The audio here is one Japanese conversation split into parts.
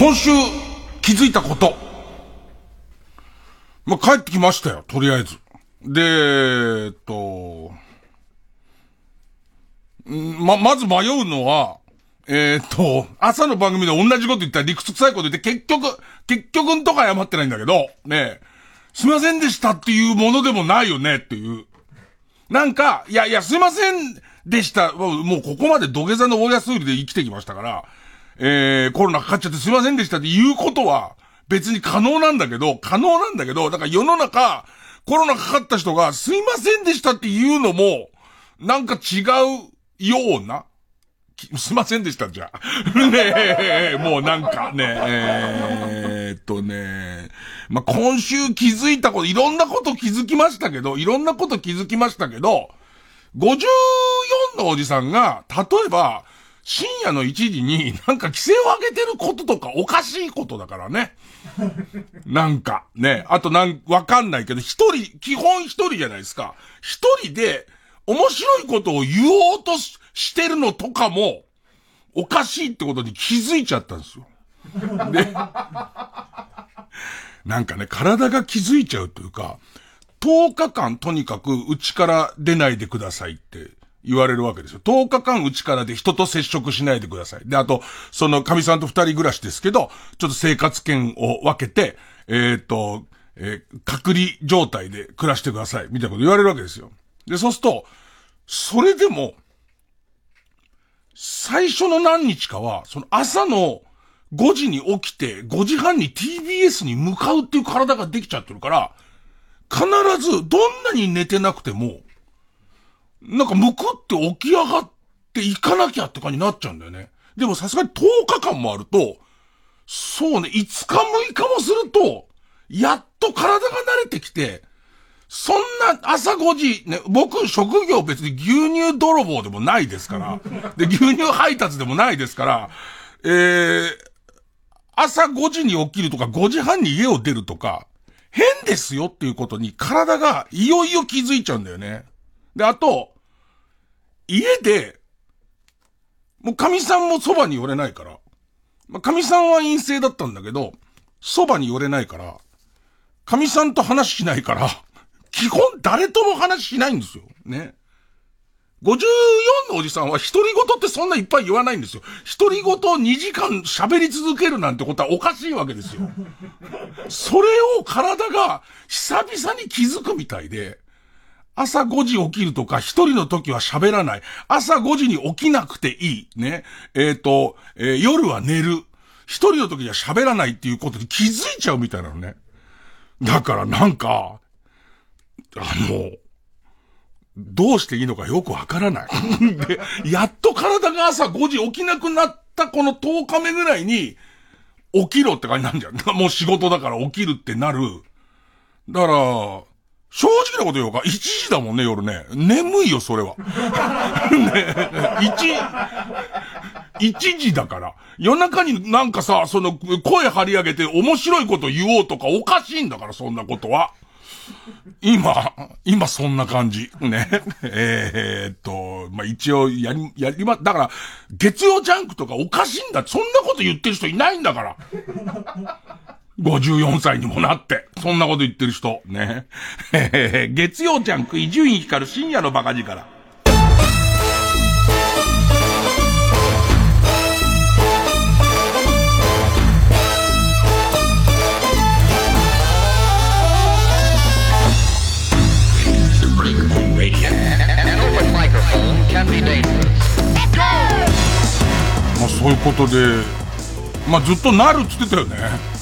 今週気づいたこと。まあ、帰ってきましたよ、とりあえず。で、えっと、ま、まず迷うのは、えー、っと、朝の番組で同じこと言ったら理屈臭いこと言って結局、結局んとか謝ってないんだけど、ねすいませんでしたっていうものでもないよねっていう。なんか、いやいや、すいませんでした。もうここまで土下座の大安売りで生きてきましたから、えー、コロナかかっちゃってすいませんでしたって言うことは別に可能なんだけど、可能なんだけど、だから世の中、コロナかかった人がすいませんでしたって言うのも、なんか違うような、すいませんでしたじゃあ。ねえ、もうなんかね、えー、っとね、まあ、今週気づいたこと、いろんなこと気づきましたけど、いろんなこと気づきましたけど、54のおじさんが、例えば、深夜の1時になんか規制を上げてることとかおかしいことだからね。なんか、ね。あとなん、わかんないけど、一人、基本一人じゃないですか。一人で面白いことを言おうとしてるのとかも、おかしいってことに気づいちゃったんですよ。で、なんかね、体が気づいちゃうというか、10日間とにかく家から出ないでくださいって言われるわけですよ。10日間うちからで人と接触しないでください。で、あと、その神さんと二人暮らしですけど、ちょっと生活圏を分けて、えっ、と、えー、隔離状態で暮らしてください。みたいなこと言われるわけですよ。で、そうすると、それでも、最初の何日かは、その朝の5時に起きて、5時半に TBS に向かうっていう体ができちゃってるから、必ずどんなに寝てなくても、なんかむくって起き上がって行かなきゃって感じになっちゃうんだよね。でもさすがに10日間もあると、そうね、5日6日もすると、やっと体が慣れてきて、そんな朝5時、ね、僕職業別に牛乳泥棒でもないですから、で、牛乳配達でもないですから、えー、朝5時に起きるとか5時半に家を出るとか、変ですよっていうことに体がいよいよ気づいちゃうんだよね。で、あと、家で、もう神さんもそばに寄れないから、まあ、神さんは陰性だったんだけど、そばに寄れないから、神さんと話しないから、基本誰とも話しないんですよ。ね。54のおじさんは独り言ってそんないっぱい言わないんですよ。独り言2時間喋り続けるなんてことはおかしいわけですよ。それを体が久々に気づくみたいで、朝5時起きるとか、一人の時は喋らない。朝5時に起きなくていい。ね。えっ、ー、と、えー、夜は寝る。一人の時には喋らないっていうことに気づいちゃうみたいなのね。だからなんか、あの、どうしていいのかよくわからない。で、やっと体が朝5時起きなくなったこの10日目ぐらいに、起きろって感じなんじゃん。もう仕事だから起きるってなる。だから、正直なこと言おうか。1時だもんね、夜ね。眠いよ、それは。ね、1、1時だから。夜中になんかさ、その、声張り上げて面白いこと言おうとかおかしいんだから、そんなことは。今、今そんな感じ。ね。えー、っと、まあ、一応、やり、やりま、だから、月曜ジャンクとかおかしいんだ。そんなこと言ってる人いないんだから。54歳にもなって。そんなこと言ってる人。ね。月曜ジャンク、伊集院光る深夜のバカ力。まあそういうことで、まあずっとなるっつってたよね。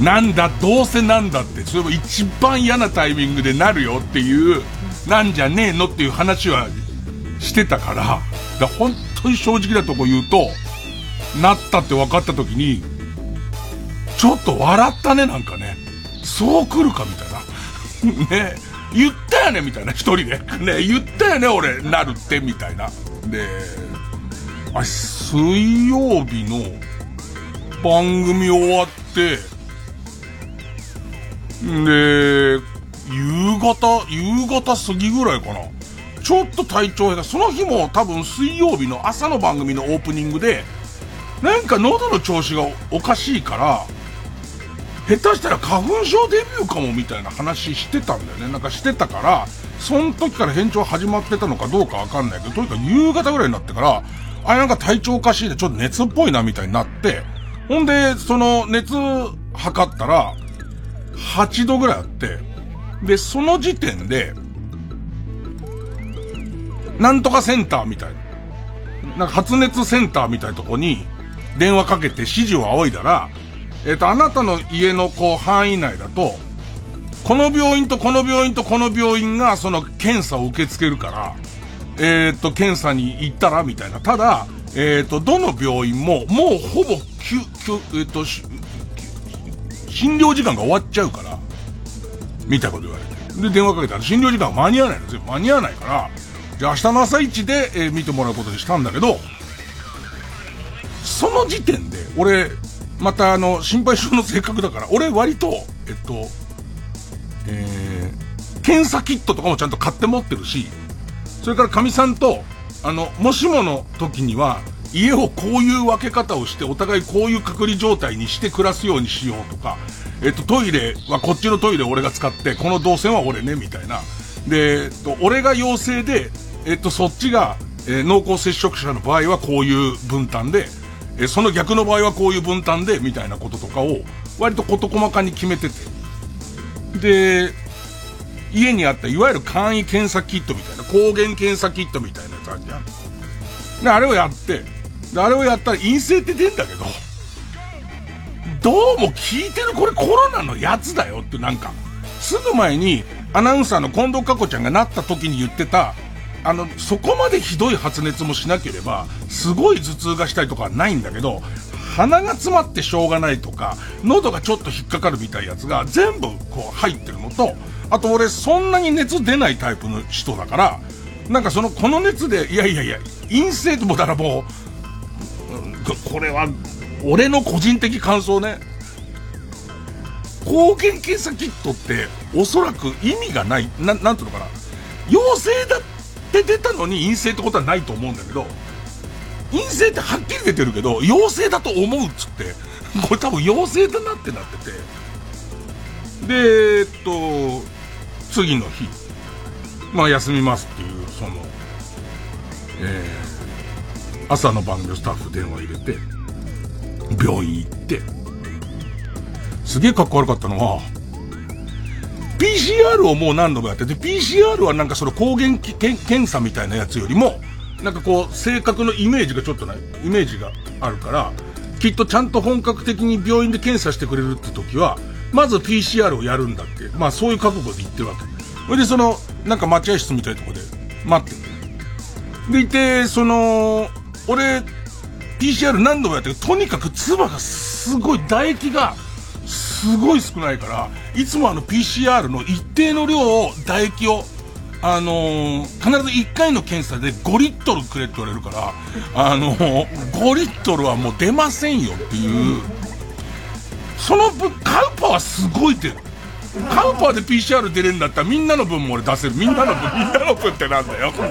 なんだ、どうせなんだって、それも一番嫌なタイミングでなるよっていう、なんじゃねえのっていう話はしてたから、だ本当に正直なとこ言うと、なったって分かった時に、ちょっと笑ったね、なんかね。そう来るかみたいな。ね、言ったよねみたいな、一人で。ね、言ったよね俺、なるって、みたいな。で、あ、水曜日の番組終わって、で、夕方、夕方過ぎぐらいかな。ちょっと体調が、その日も多分水曜日の朝の番組のオープニングで、なんか喉の調子がおかしいから、下手したら花粉症デビューかもみたいな話してたんだよね。なんかしてたから、その時から変調始まってたのかどうかわかんないけど、とにかく夕方ぐらいになってから、あれなんか体調おかしいでちょっと熱っぽいなみたいになって、ほんで、その熱測ったら、8度ぐらいあって、で、その時点で、なんとかセンターみたいな。なんか発熱センターみたいなとこに電話かけて指示を仰いだら、えっ、ー、と、あなたの家のこう範囲内だと、この病院とこの病院とこの病院がその検査を受け付けるから、えっ、ー、と、検査に行ったらみたいな。ただ、えっ、ー、と、どの病院ももうほぼ、きゅ、きゅ、えっ、と、診療時間が終わっちゃうから、みたこと言われて。で、電話かけたら診療時間間に合わないんですよ。間に合わないから、じゃあ明日の朝一で、えー、見てもらうことにしたんだけど、その時点で、俺、またあの、心配性の性格だから、俺割と、えっと、えー、検査キットとかもちゃんと買って持ってるし、それから神さんと、あの、もしもの時には、家をこういう分け方をして、お互いこういう隔離状態にして暮らすようにしようとか、えっと、トイレはこっちのトイレ俺が使って、この動線は俺ね、みたいな。で、えっと、俺が陽性で、えっと、そっちが、えー、濃厚接触者の場合はこういう分担で、えー、その逆の場合はこういう分担で、みたいなこととかを、割と事細かに決めてて。で、家にあったいわゆる簡易検査キットみたいな、抗原検査キットみたいなやつあるじゃん。で、あれをやって、あれをやったら陰性って出んだけど、どうも聞いてるこれコロナのやつだよってなんか、すぐ前にアナウンサーの近藤佳子ちゃんがなった時に言ってた、あの、そこまでひどい発熱もしなければ、すごい頭痛がしたりとかはないんだけど、鼻が詰まってしょうがないとか、喉がちょっと引っかかるみたいなやつが全部こう入ってるのと、あと俺そんなに熱出ないタイプの人だから、なんかその、この熱で、いやいやいや、陰性ともだらもう、これは、俺の個人的感想ね。抗原検査キットって、おそらく意味がない、な、なんていうのかな。陽性だって出たのに陰性ってことはないと思うんだけど、陰性ってはっきり出てるけど、陽性だと思うっつって、これ多分陽性だなってなってて。で、えっと、次の日、まあ休みますっていう、その、えー、朝の番組スタッフ電話入れて、病院行って、すげえかっこ悪かったのは、PCR をもう何度もやってて、PCR はなんかその抗原検査みたいなやつよりも、なんかこう、性格のイメージがちょっとない、イメージがあるから、きっとちゃんと本格的に病院で検査してくれるって時は、まず PCR をやるんだって、まあそういう覚悟で言ってるわけ。それでその、なんか待合室みたいなとこで待ってる。でいて、その、俺、PCR 何度もやってるとにかく唾がすごい、唾液が、すごい少ないから、いつもあの PCR の一定の量を、唾液を、あのー、必ず1回の検査で5リットルくれって言われるから、あのー、5リットルはもう出ませんよっていう、その分、カウパはすごい出る。カウパーで PCR 出れるんだったらみんなの分も俺出せる。みんなの分、みんなの分ってなんだよ、これ。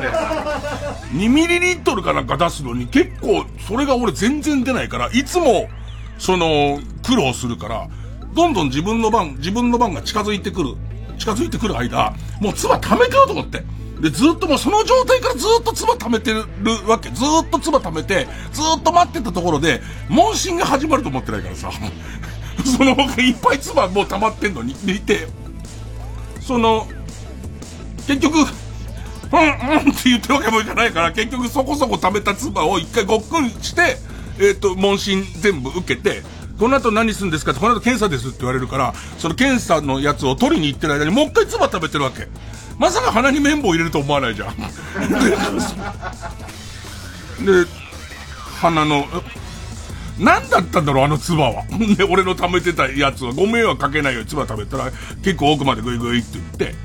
2ミリリットルかなんか出すのに結構、それが俺全然出ないから、いつも、その、苦労するから、どんどん自分の番、自分の番が近づいてくる、近づいてくる間、もう唾溜めてようと思って。で、ずっともうその状態からずっと唾溜めてるわけ。ずっと唾溜めて、ずっと待ってたところで、問診が始まると思ってないからさ。その他いっぱい唾もう溜まってんのに、でいて、その、結局、うん、うんって言ってるわけもいかないから、結局そこそこ溜めた唾を一回ごっくんして、えっ、ー、と、問診全部受けて、この後何するんですかって、この後検査ですって言われるから、その検査のやつを取りに行ってる間にもう一回唾食べてるわけ。まさか鼻に綿棒入れると思わないじゃん。で、鼻の、何だったんだろう、あの唾は。で、俺の貯めてたやつは、ご迷惑かけないように唾食べたら、結構奥までグイグイって言って、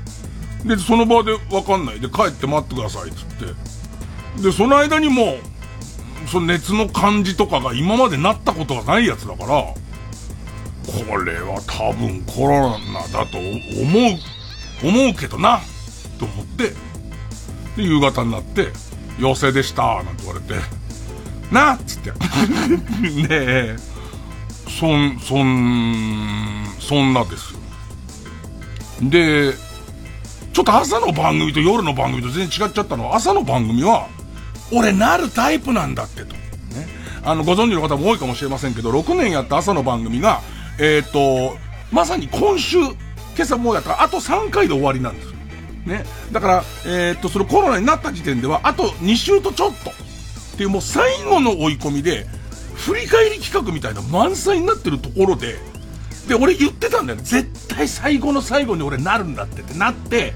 で、その場でわかんない。で、帰って待ってください、つって。で、その間にもその熱の感じとかが今までなったことがないやつだから、これは多分コロナだと思う、思うけどな、と思って、で、夕方になって、陽性でした、なんて言われて、なっつって。ね、そん、そん、そんなですよ。で、ちょっと朝の番組と夜の番組と全然違っちゃったのは、朝の番組は、俺なるタイプなんだってと。ね。あの、ご存知の方も多いかもしれませんけど、6年やった朝の番組が、えっ、ー、と、まさに今週、今朝もうやったら、あと3回で終わりなんです。ね。だから、えっ、と、そのコロナになった時点では、あと2週とちょっと。っていうもう最後の追い込みで、振り返り企画みたいな満載になってるところで、で、俺言ってたんだよ。絶対最後の最後に俺なるんだってってなって、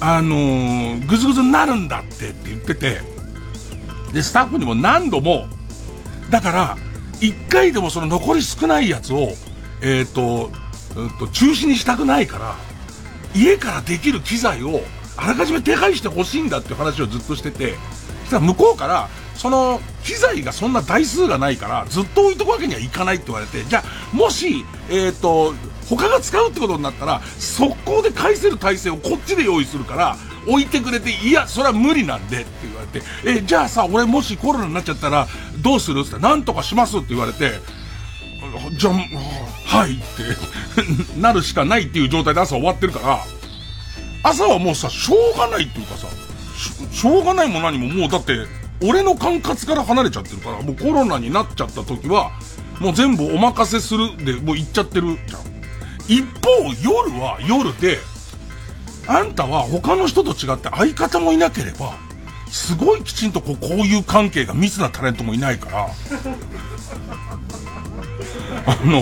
あのー、ぐずぐずになるんだってって言ってて、で、スタッフにも何度も、だから、一回でもその残り少ないやつを、えっ、ー、と、うんと、中止にしたくないから、家からできる機材を、あらかじめ手配してほしいんだっていう話をずっとしてて、そしたら向こうから、その、機材がそんな台数がないから、ずっと置いとくわけにはいかないって言われて、じゃあ、もし、えっ、ー、と、他が使うってことになったら、速攻で返せる体制をこっちで用意するから、置いてくれて、いや、それは無理なんでって言われて、え、じゃあさ、俺もしコロナになっちゃったら、どうするって言ったら、なんとかしますって言われて、じゃあ、はいって なるしかないっていう状態で朝終わってるから、朝はもうさ、しょうがないっていうかさ、しょうがないも何ももうだって、俺の管轄から離れちゃってるから、もうコロナになっちゃった時は、もう全部お任せするで、もう行っちゃってるじゃん。一方、夜は夜で、あんたは他の人と違って相方もいなければ、すごいきちんとこう、こういう関係が密なタレントもいないから、あの、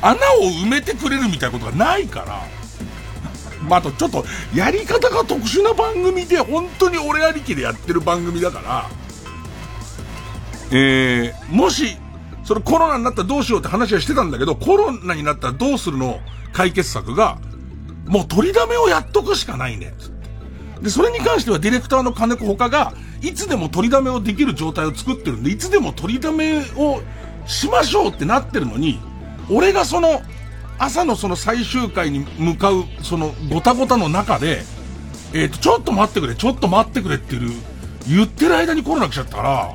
穴を埋めてくれるみたいなことがないから、まあ、あとちょっと、やり方が特殊な番組で、本当に俺ありきでやってる番組だから、えー、もし、それコロナになったらどうしようって話はしてたんだけど、コロナになったらどうするの解決策が、もう取りだめをやっとくしかないね。で、それに関してはディレクターの金子他が、いつでも取りだめをできる状態を作ってるんで、いつでも取りだめをしましょうってなってるのに、俺がその、朝のその最終回に向かう、そのごたごたの中で、えっ、ー、と、ちょっと待ってくれ、ちょっと待ってくれっていう、言ってる間にコロナ来ちゃったから、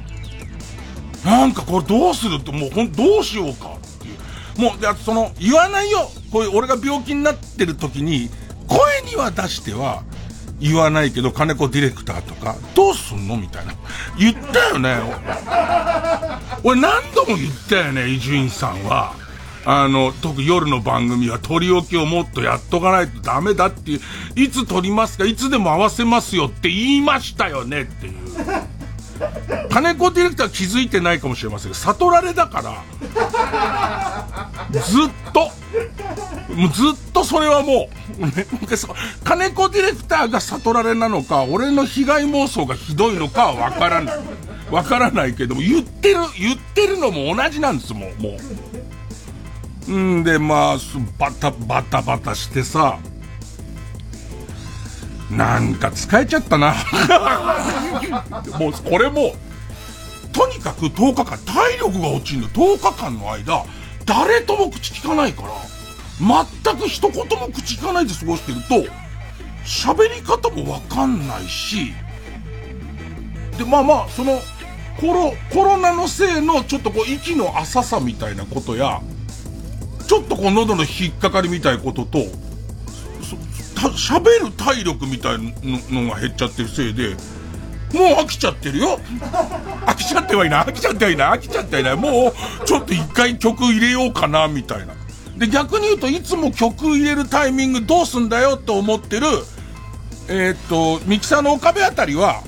なんかこれどうするって、もうほん、どうしようかっていう。もう、で、その、言わないよこういう俺が病気になってる時に、声には出しては言わないけど、金子ディレクターとか、どうすんの？みたいな。言ったよね。俺何度も言ったよね、伊集院さんは。あの、特夜の番組は取り置きをもっとやっとかないとダメだっていう、いつ撮りますかいつでも合わせますよって言いましたよねっていう。金子ディレクター気づいてないかもしれませんけど、悟られだから、ずっと、もうずっとそれはもう、金子ディレクターが悟られなのか、俺の被害妄想がひどいのかはわからない。わからないけども、言ってる、言ってるのも同じなんですもん、もう。んで、まあ、バタバタバタしてさ、なんか使えちゃったな。もう、これも、とにかく10日間、体力が落ちるの。10日間の間、誰とも口聞かないから、全く一言も口聞かないで過ごしてると、喋り方もわかんないし、で、まあまあ、その、コロ、コロナのせいのちょっとこう息の浅さみたいなことや、ちょっとこう喉の引っかかりみたいなことと、喋る体力みたいのが減っちゃってるせいで、もう飽きちゃってるよ。飽きちゃってはいない、飽きちゃってはいない、飽きちゃってはいない。もう、ちょっと一回曲入れようかな、みたいな。で、逆に言うといつも曲入れるタイミングどうすんだよと思ってる、えー、っと、ミキサーの岡部あたりは、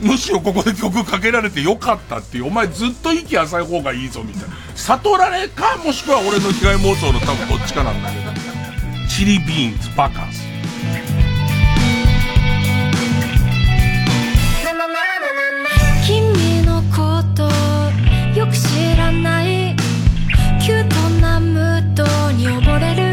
むしろここで曲かけられてよかったっていう、お前ずっと息浅い方がいいぞみたいな。悟られか、もしくは俺の被害妄想の多分どっちかなんだけど。チリビーンズ、バカンス。君のことよく知らないキュートなムードに溺れる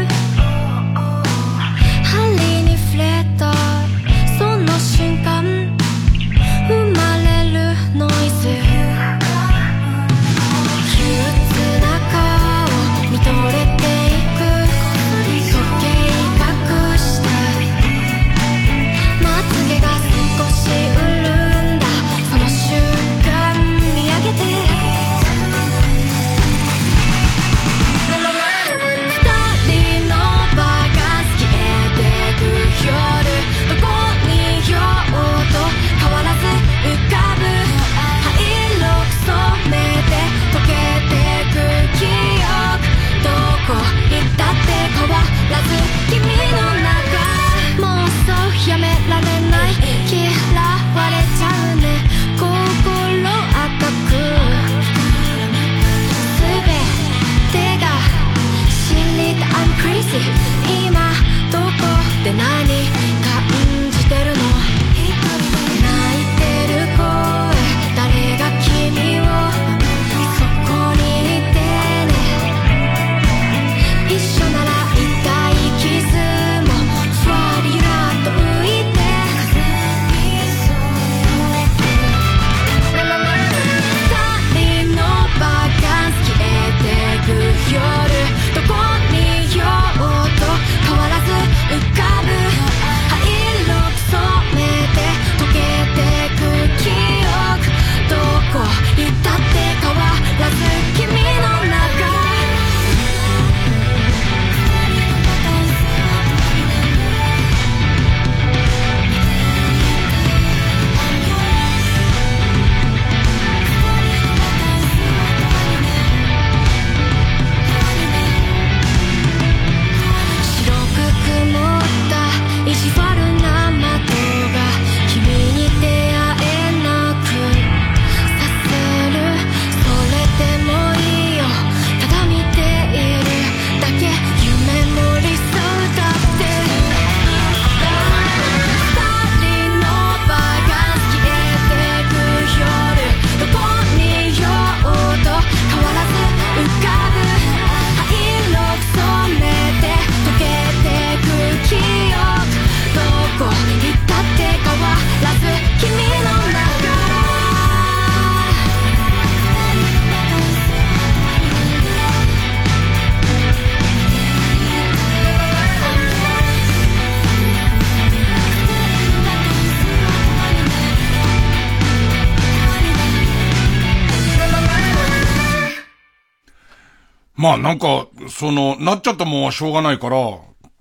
まあなんか、その、なっちゃったもんはしょうがないから、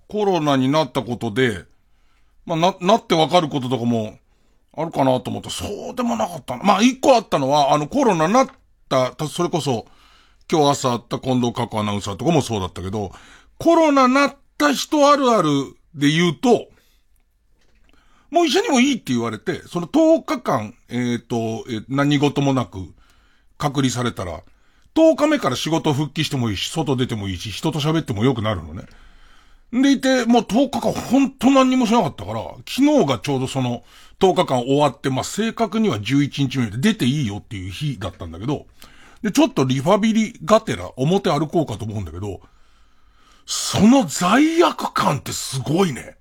コロナになったことで、まあな、なってわかることとかも、あるかなと思ったそうでもなかった。まあ一個あったのは、あのコロナなった、たそれこそ、今日朝あった近藤佳子アナウンサーとかもそうだったけど、コロナなった人あるあるで言うと、もう医者にもいいって言われて、その10日間、えっ、ー、と、えー、何事もなく隔離されたら、10日目から仕事復帰してもいいし、外出てもいいし、人と喋ってもよくなるのね。でいて、もう10日間ほんと何にもしなかったから、昨日がちょうどその10日間終わって、まあ、正確には11日目で出ていいよっていう日だったんだけど、で、ちょっとリファビリがてら表歩こうかと思うんだけど、その罪悪感ってすごいね。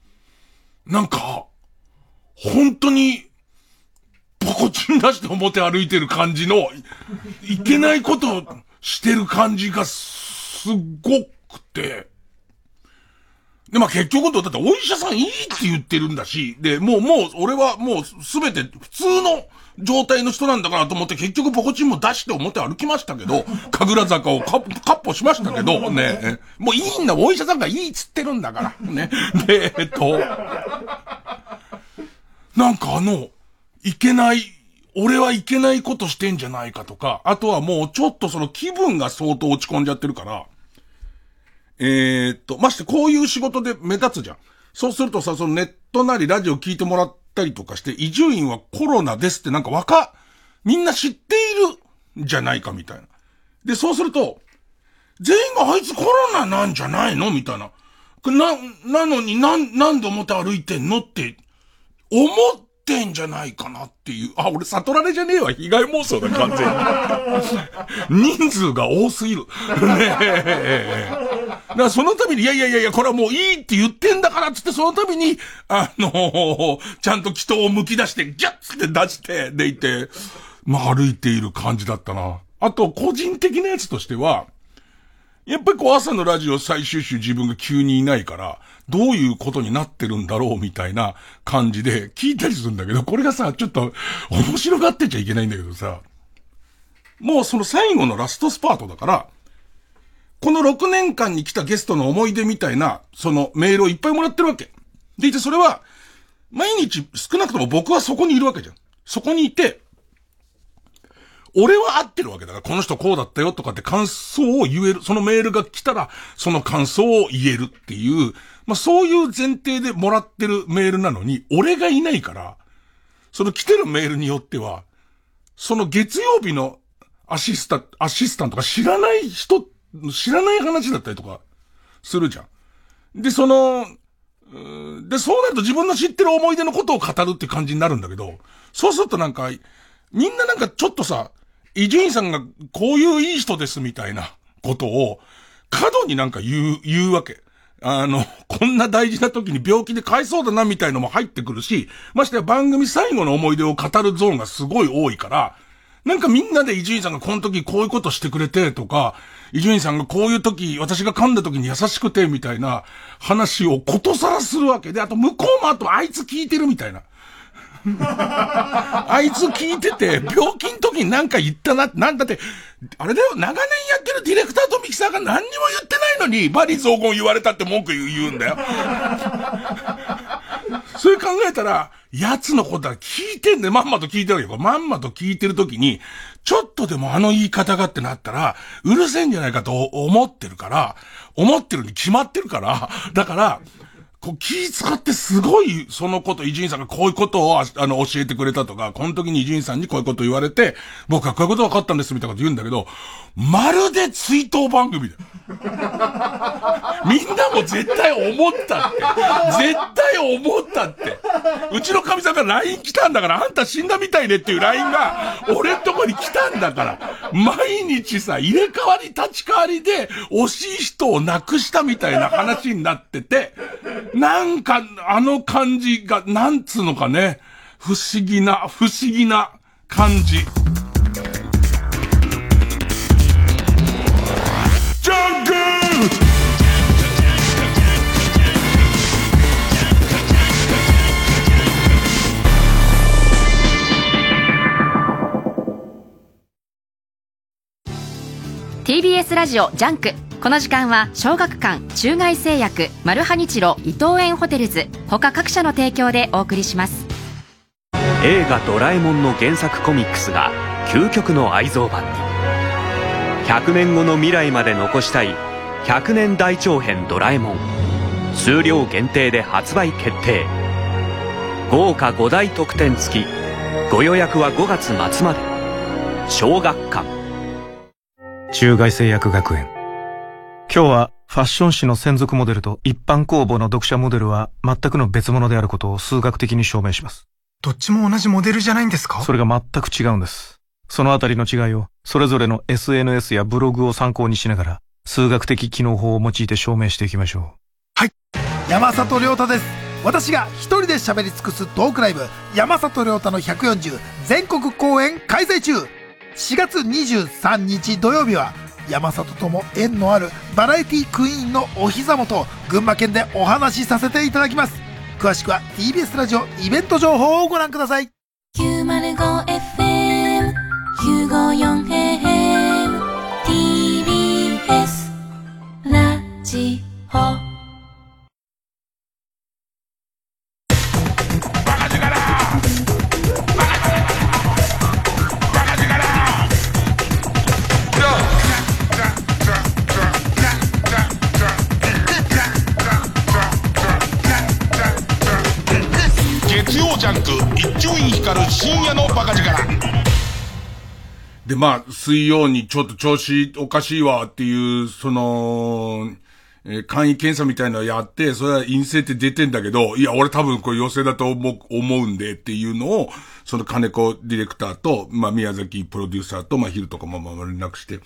なんか、本当に、ポコチン出して表歩いてる感じの、いけないことしてる感じがすっごくて、で、まあ結局だってお医者さんいいって言ってるんだし、で、もう、もう、俺はもうすべて普通の状態の人なんだからと思って結局ポコチンも出して表歩きましたけど、神楽坂をカッポしましたけど、ね、もういいんだ、お医者さんがいいっつってるんだから、ね。で、えっと、なんかあの、いけない、俺はいけないことしてんじゃないかとか、あとはもうちょっとその気分が相当落ち込んじゃってるから、えー、っと、ましてこういう仕事で目立つじゃん。そうするとさ、そのネットなりラジオ聞いてもらったりとかして、伊集院はコロナですってなんかわか、みんな知っているんじゃないかみたいな。で、そうすると、全員があいつコロナなんじゃないのみたいな。な、なのになん、なんで表歩いてんのって、思ってんじゃないかなっていう。あ、俺悟られじゃねえわ。被害妄想だ、完全に。人数が多すぎる。ねえ。だからそのために、いやいやいやいや、これはもういいって言ってんだからっつって、そのために、あのー、ちゃんと祈祷を剥き出して、ギャッつって出して、でいて、まあ歩いている感じだったな。あと、個人的なやつとしては、やっぱりこう朝のラジオ最終週自分が急にいないから、どういうことになってるんだろうみたいな感じで聞いたりするんだけど、これがさ、ちょっと面白がってちゃいけないんだけどさ、もうその最後のラストスパートだから、この6年間に来たゲストの思い出みたいな、そのメールをいっぱいもらってるわけ。でいてそれは、毎日少なくとも僕はそこにいるわけじゃん。そこにいて、俺は合ってるわけだから、この人こうだったよとかって感想を言える。そのメールが来たら、その感想を言えるっていう、まあそういう前提でもらってるメールなのに、俺がいないから、その来てるメールによっては、その月曜日のアシスタ、アシスタントが知らない人、知らない話だったりとか、するじゃん。で、その、で、そうなると自分の知ってる思い出のことを語るって感じになるんだけど、そうするとなんか、みんななんかちょっとさ、伊集院さんがこういういい人ですみたいなことを、過度になんか言う、言うわけ。あの、こんな大事な時に病気で買いそうだなみたいのも入ってくるし、ましてや番組最後の思い出を語るゾーンがすごい多いから、なんかみんなで伊集院さんがこの時こういうことしてくれてとか、伊集院さんがこういう時、私が噛んだ時に優しくてみたいな話をことさらするわけで、あと向こうもあとあいつ聞いてるみたいな。あいつ聞いてて、病気の時になんか言ったな、なんだって、あれだよ、長年やってるディレクターとミキサーが何にも言ってないのに、バリ雑言言われたって文句言うんだよ。それ考えたら、奴のことは聞いてんだよ。まんまと聞いてるよ。まんまと聞いてる時に、ちょっとでもあの言い方がってなったら、うるせえんじゃないかと思ってるから、思ってるに決まってるから、だから、こう気使ってすごい、そのこと、伊集院さんがこういうことを、あの、教えてくれたとか、この時に伊集院さんにこういうこと言われて、僕はこういうこと分かったんですみたいなこと言うんだけど、まるで追悼番組だよ。みんなも絶対思ったって。絶対思ったって。うちの神さんが LINE 来たんだから、あんた死んだみたいねっていう LINE が、俺んとこに来たんだから。毎日さ、入れ替わり立ち替わりで、惜しい人を亡くしたみたいな話になってて、なんか、あの感じが、なんつうのかね、不思議な、不思議な感じ。TBS ラジオジャンク。この時間は小学館中外製薬マルハニチロ伊藤園ホテルズ。他各社の提供でお送りします。映画「ドラえもん」の原作コミックスが究極の愛蔵版に。100年後の未来まで残したい100年大長編ドラえもん。数量限定で発売決定。豪華5大特典付き。ご予約は5月末まで。小学館。中外製薬学園今日はファッション誌の専属モデルと一般公募の読者モデルは全くの別物であることを数学的に証明します。どっちも同じモデルじゃないんですか？それが全く違うんです。そのあたりの違いをそれぞれの SNS やブログを参考にしながら数学的機能法を用いて証明していきましょう。はい。山里亮太です。私が一人で喋り尽くすトークライブ山里亮太の140全国公演開催中4月23日土曜日は山里とも縁のあるバラエティクイーンのお膝元群馬県でお話しさせていただきます。詳しくは TBS ラジオイベント情報をご覧ください。905FM954AM TBS ラジオ。ジャンク一丁院光る深夜のバカ力。で、まあ、水曜にちょっと調子おかしいわっていう、その、えー、簡易検査みたいなのやって、それは陰性って出てんだけど、いや、俺多分これ陽性だと思う、思うんでっていうのを、その金子ディレクターと、まあ、宮崎プロデューサーと、まあ、昼とかもまあ、連絡して、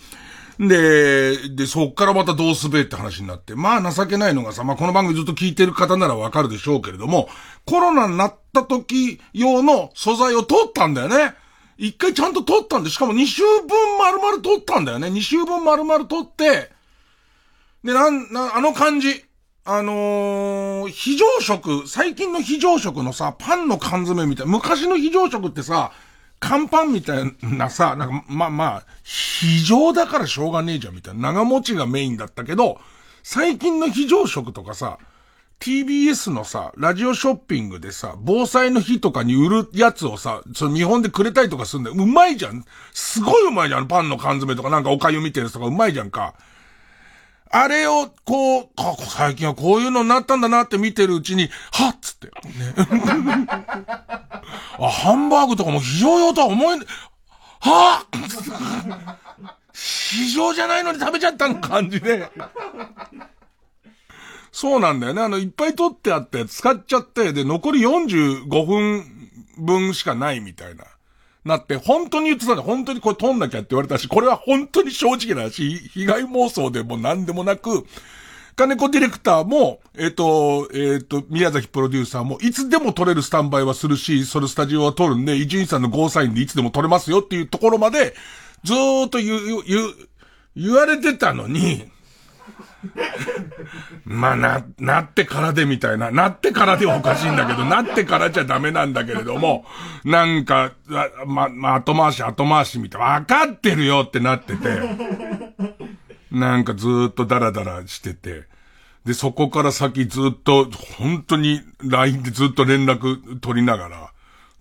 で、で、そっからまたどうすべって話になって、まあ情けないのがさ、まあこの番組ずっと聞いてる方ならわかるでしょうけれども、コロナになった時用の素材を取ったんだよね。一回ちゃんと取ったんで、しかも2週分丸々取ったんだよね。2週分丸々取って、で、なん、な、あの感じ。あのー、非常食、最近の非常食のさ、パンの缶詰みたいな。昔の非常食ってさ、乾パンみたいなさ、なんか、まあまあ、非常だからしょうがねえじゃんみたいな。長持ちがメインだったけど、最近の非常食とかさ、TBS のさ、ラジオショッピングでさ、防災の日とかに売るやつをさ、その日本でくれたりとかするんだよ。うまいじゃん。すごいうまいじゃん。パンの缶詰とかなんかおかゆ見てるやつとかうまいじゃんか。あれを、こう、最近はこういうのになったんだなって見てるうちに、はっつって。ね。あ、ハンバーグとかも非常用とは思えん、はぁ非常じゃないのに食べちゃったの感じで。そうなんだよね。あの、いっぱい取ってあって使っちゃって、で、残り45分分しかないみたいな。なって、本当に言ってたんだ。本当にこれ取んなきゃって言われたし、これは本当に正直なし、被害妄想でも何でもなく、金子ディレクターも、えっ、ー、と、えっ、ー、と、宮崎プロデューサーも、いつでも撮れるスタンバイはするし、それスタジオは撮るんで、伊集院さんのゴーサインでいつでも撮れますよっていうところまで、ずーっと言う、言う、言われてたのに、まあ、な、なってからでみたいな。なってからではおかしいんだけど、なってからじゃダメなんだけれども、なんか、ま、まあ、後回し後回しみたいな。わかってるよってなってて。なんかずっとダラダラしてて。で、そこから先ずっと、本当に LINE でずっと連絡取りながら、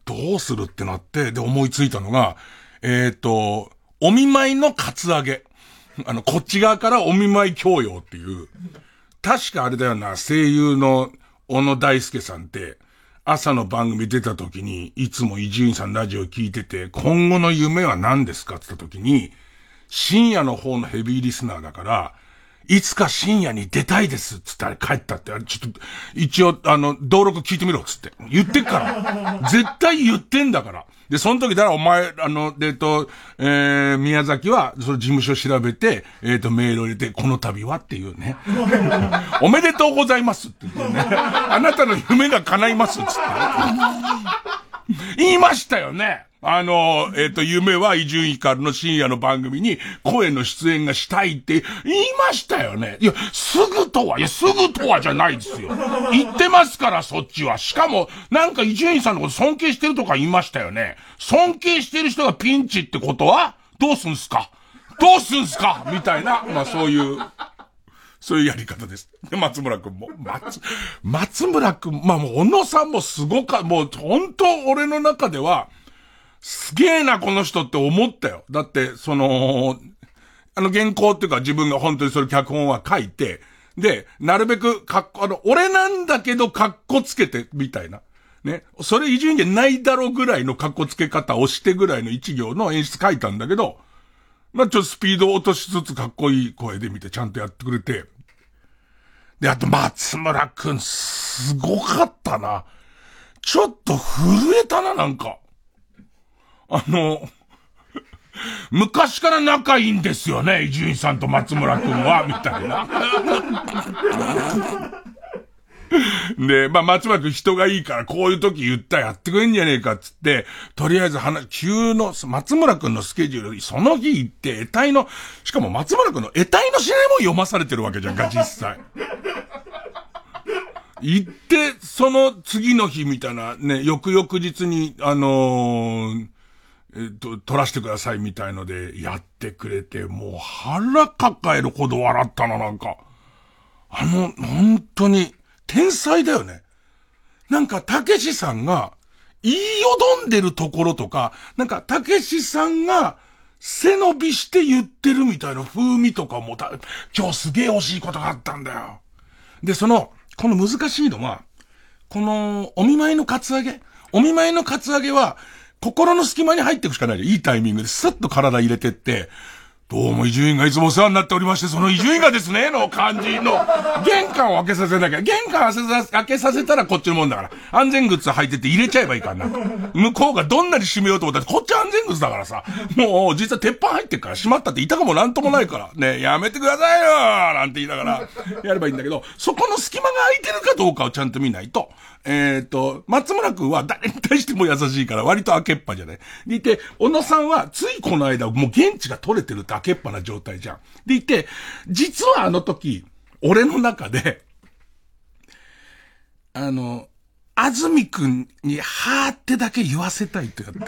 どうするってなって、で、思いついたのが、えっ、ー、と、お見舞いのカツアゲ。あの、こっち側からお見舞い教養っていう。確かあれだよな、声優の小野大輔さんって、朝の番組出た時に、いつも伊集院さんラジオ聞いてて、今後の夢は何ですかって言った時に、深夜の方のヘビーリスナーだから、いつか深夜に出たいですっつって帰ったって、あれちょっと、一応、あの、登録聞いてみろっつって。言ってっから。絶対言ってんだから。で、その時だらお前、あの、えっと、えー、宮崎は、その事務所調べて、えっ、ー、と、メールを入れて、この度はっていうね。おめでとうございますっていうね。あなたの夢が叶いますっつって。言いましたよね。あの、えっ、ー、と、夢は伊集院光の深夜の番組に声の出演がしたいって言いましたよね。いや、すぐとは、いや、すぐとはじゃないですよ。言ってますから、そっちは。しかも、なんか伊集院さんのこと尊敬してるとか言いましたよね。尊敬してる人がピンチってことはどうすんすか？どうすんすか？みたいな、まあそういう、そういうやり方です。で、松村くんも。松、松村くん、まあもう小野さんもすごか、もう本当俺の中では、すげえなこの人って思ったよ。だって、その、あの原稿っていうか自分が本当にそれ脚本は書いて、で、なるべくかっこ、あの、俺なんだけどかっこつけて、みたいな。ね。それ伊集院じゃないだろぐらいのかっこつけ方をしてぐらいの一行の演出書いたんだけど、まあ、ちょっとスピードを落としつつかっこいい声で見てちゃんとやってくれて。で、あと松村くん、すごかったな。ちょっと震えたな、なんか。あの、昔から仲いいんですよね、伊集院さんと松村くんは、みたいな。で、まあ、松村くん人がいいから、こういう時言ったらやってくれんじゃねえかっつって、とりあえず話、急の、松村くんのスケジュール、その日行って、得体の、しかも松村くんの得体の試合も読まされてるわけじゃんか、実際。行って、その次の日みたいな、ね、翌々日に、あのーえっと、撮らせてくださいみたいのでやってくれて、もう腹抱えるほど笑ったな、なんか。あの、本当に、天才だよね。なんか、たけしさんが、言いよどんでるところとか、なんか、たけしさんが、背伸びして言ってるみたいな風味とかもた、今日すげえ惜しいことがあったんだよ。で、その、この難しいのは、この、お見舞いのカツアゲ？お見舞いのカツアゲは、心の隙間に入っていくしかない。いいタイミングでスッと体入れてって、どうも伊集院がいつもお世話になっておりまして、その伊集院がですね、の感じの、玄関を開けさせなきゃ。玄関開けさせたらこっちのもんだから。安全靴履いてって入れちゃえばいいからな。向こうがどんなに閉めようと思ったら、こっち安全靴だからさ。もう、実は鉄板入ってっから閉まったっていたかもなんともないから。ね、やめてくださいよなんて言いながら、やればいいんだけど、そこの隙間が空いてるかどうかをちゃんと見ないと。えっ、と、松村くんは誰に対しても優しいから割と開けっぱじゃない。でいて、小野さんはついこの間もう現地が取れてるって開けっぱな状態じゃん。でいて、実はあの時、俺の中で、あの、あずみくんに、はーってだけ言わせたいってやって。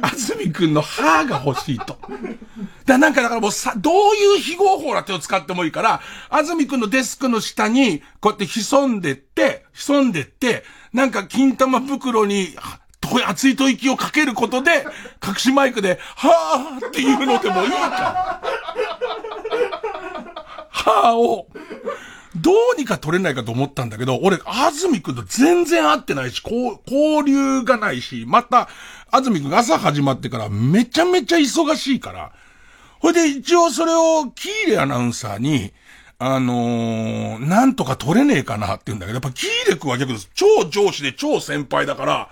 あずみくんの歯が欲しいと。だなんかだからもうさ、どういう非合法な手を使ってもいいから、あずみくんのデスクの下に、こうやって潜んでって、潜んでって、なんか金玉袋に、と熱い吐息をかけることで、隠しマイクで、はーっていうのでもいいから。歯を、どうにか取れないかと思ったんだけど、俺、あずみくんと全然会ってないし、交流がないし、また、あずみくんが朝始まってからめちゃめちゃ忙しいから、ほいで一応それをキーレアナウンサーに、あのー、なんとか取れねえかなって言うんだけど、やっぱキーレ君は逆に超上司で超先輩だから、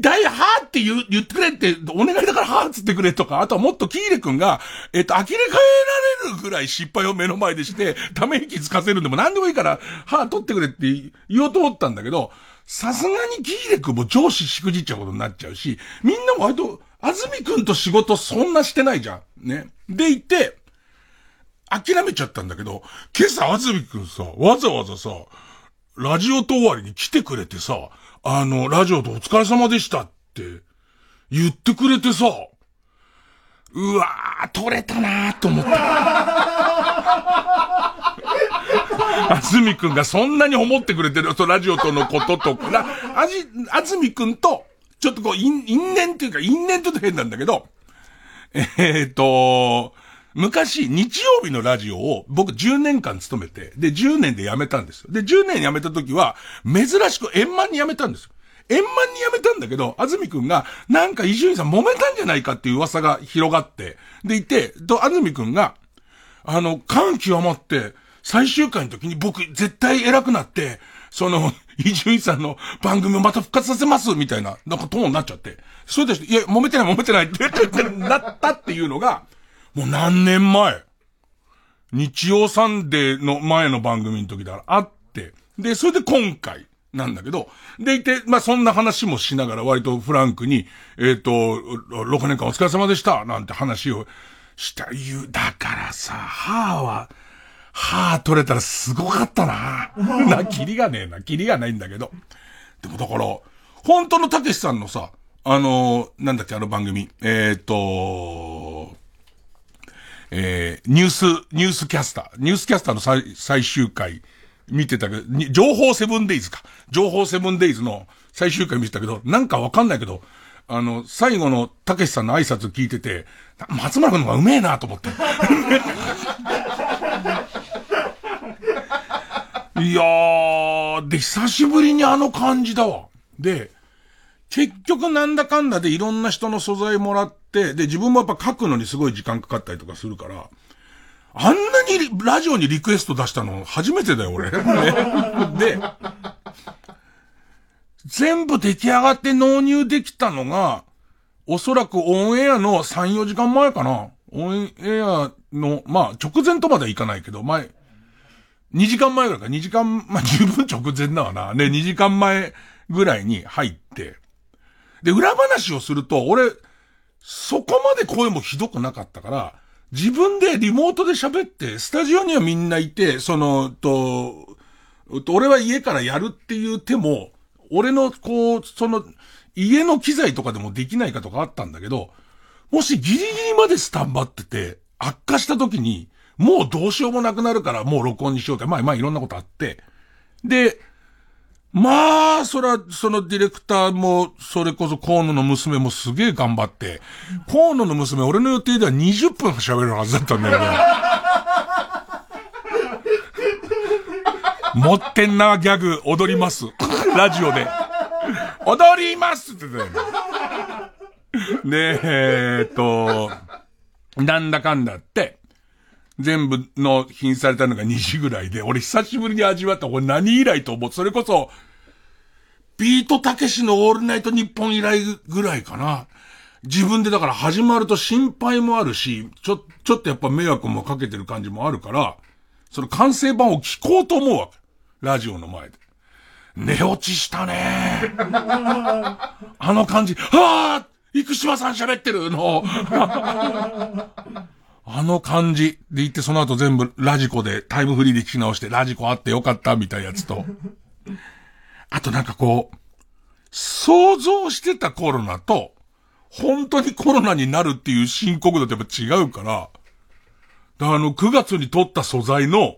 だい、はーって言う、言ってくれって、お願いだからはーっつってくれとか、あとはもっとキーレ君が、えっと、呆れ返られるぐらい失敗を目の前でして、ため息つかせるんでも何でもいいから、はー取ってくれって言おうと思ったんだけど、さすがにキーレ君も上司しくじっちゃうことになっちゃうし、みんなも割と、あずみくんと仕事そんなしてないじゃん。ね。でいて、諦めちゃったんだけど、今朝あずみくんさ、わざわざさ、ラジオと終わりに来てくれてさ、あの、ラジオとお疲れ様でしたって言ってくれてさ、うわー、取れたなーと思った。あずみくんがそんなに思ってくれてると、ラジオとのこととか、あじ、あずみくんと、ちょっとこう、因、因縁っていうか、因縁って言うと変なんだけど、えー、っと、昔、日曜日のラジオを僕10年間勤めて、で、10年で辞めたんですよ。で、10年辞めた時は、珍しく円満に辞めたんですよ。円満に辞めたんだけど、あずみくんが、なんか伊集院さん揉めたんじゃないかっていう噂が広がって、でいて、と、あずみくんが、あの、感極まって、最終回の時に僕絶対偉くなって、その、伊集院さんの番組をまた復活させますみたいな、なんかトーンになっちゃって。それでして、いや、揉めてない揉めてないって なったっていうのが、もう何年前？日曜サンデーの前の番組の時だからあって、で、それで今回なんだけど、でいて、まあ、そんな話もしながら割とフランクに、えっ、と、6年間お疲れ様でしたなんて話をした言う。だからさ、歯は、歯取れたらすごかったな。な、キリがねえな。キリがないんだけど。でもだから、本当のたけしさんのさ、あの、なんだっけ、あの番組。えーっと、えー、ニュース、ニュースキャスター。ニュースキャスターの最最終回見てたけど、情報セブンデイズか。情報セブンデイズの最終回見てたけど、なんかわかんないけど、あの、最後のたけしさんの挨拶聞いてて、松村君の方がうめえなと思って。いやー、で、久しぶりにあの感じだわ。で、結局なんだかんだでいろんな人の素材もらって、で、自分もやっぱ書くのにすごい時間かかったりとかするから、あんなにラジオにリクエスト出したの初めてだよ、俺。ね、で、全部出来上がって納入できたのが、おそらくオンエアの3、4時間前かな。オンエアの、まあ、直前とまではいかないけど、前、2時間前ぐらいか、2時間、まあ、十分直前だわな。ね、2時間前ぐらいに入って、で、裏話をすると、俺、そこまで声もひどくなかったから、自分でリモートで喋って、スタジオにはみんないて、その、と、俺は家からやるっていう手も、俺の、こう、その、家の機材とかでもできないかとかあったんだけど、もしギリギリまでスタンバってて、悪化した時に、もうどうしようもなくなるから、もう録音にしようって、まあまあいろんなことあって、で、まあ、そら、そのディレクターも、それこそ河野の娘もすげえ頑張って、河野の娘、俺の予定では20分喋るはずだったんだよね。持ってんな、ギャグ、踊ります。ラジオで。踊りますって言ってたよね。で、えーっと、なんだかんだって、全部の品されたのが2時ぐらいで、俺久しぶりに味わった、俺何以来と思う。それこそ、ビートたけしのオールナイト日本以来ぐらいかな。自分でだから始まると心配もあるし、ちょ、ちょっとやっぱ迷惑もかけてる感じもあるから、その完成版を聞こうと思うわけ。ラジオの前で。寝落ちしたね あの感じ、はぁ生島さん喋ってるの。あの感じで言ってその後全部ラジコでタイムフリーで聞き直してラジコあってよかったみたいなやつと。あとなんかこう、想像してたコロナと、本当にコロナになるっていう深刻度ってやっぱ違うから、だからあの9月に撮った素材の、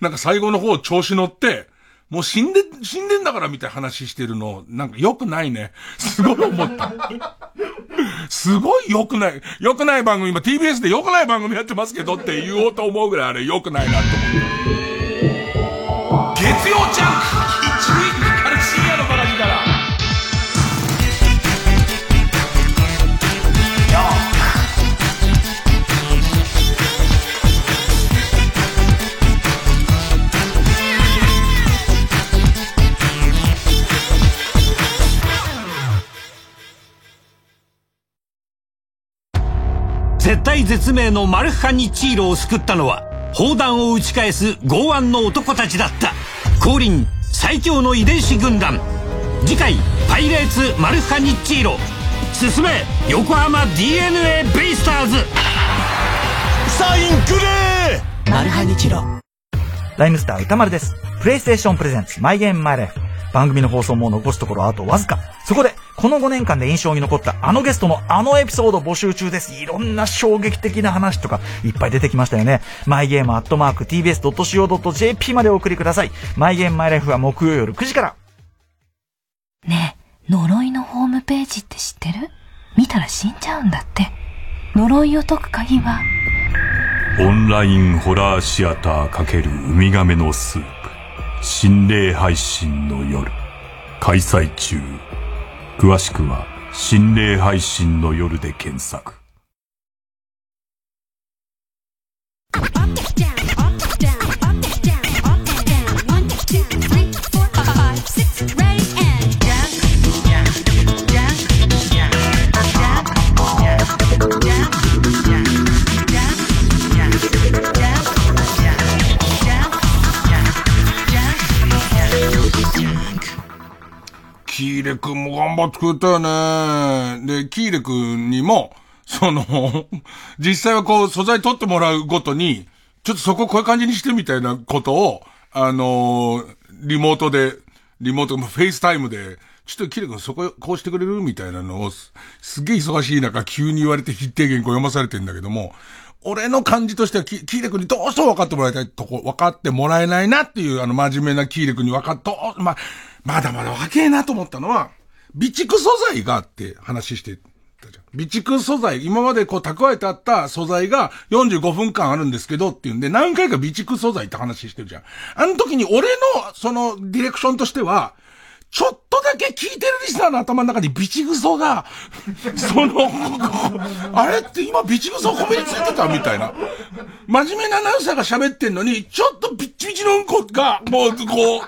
なんか最後の方調子乗って、もう死んで、死んでんだからみたいな話してるの、なんか良くないね。すごい思った。すごい良くない。良くない番組、今 TBS で良くない番組やってますけどって言おうと思うぐらいあれ良くないなと思った。絶対絶命のマルハニチーロを救ったのは砲弾を打ち返す剛腕の男たちだった降臨最強の遺伝子軍団次回パイレーツマルハニチーロ進め横浜 d n a ベイスターズサインくれマルハニチロライムスター歌丸です。プレイステーションプレゼンツマイゲームマイライフ。番組の放送も残すところあとわずか。そこで、この5年間で印象に残ったあのゲストのあのエピソード募集中です。いろんな衝撃的な話とかいっぱい出てきましたよね。マイゲームアットマーク tbs.co.jp までお送りください。マイゲームマイライフは木曜夜9時から。ねえ、呪いのホームページって知ってる？見たら死んじゃうんだって。呪いを解く鍵は、オンラインホラーシアター×ウミガメのスープ心霊配信の夜開催中詳しくは心霊配信の夜で検索。キーレくんも頑張ってくれたよね。で、キーレくんにも、その、実際はこう、素材取ってもらうごとに、ちょっとそここういう感じにしてみたいなことを、あのーリモートで、リモート、フェイスタイムで、ちょっとキーレ君そここうしてくれるみたいなのをす、すげえ忙しい中急に言われて必定原稿読まされてんだけども、俺の感じとしてはキ、キーレ君にどうしても分かってもらいたいとこ、分かってもらえないなっていう、あの、真面目なキーレ君に分かっと、ままだまだ若えなと思ったのは、備蓄素材があって話してたじゃん。備蓄素材、今までこう蓄えてあった素材が45分間あるんですけどっていうんで、何回か備蓄素材って話してるじゃん。あの時に俺の、その、ディレクションとしては、ちょっとだけ聞いてるリスナーの頭の中にビチグソが、その、あれって今ビチグソこびりついてたみたいな。真面目なアナウンサーが喋ってんのに、ちょっとビッチビチのうんこが、もう、こ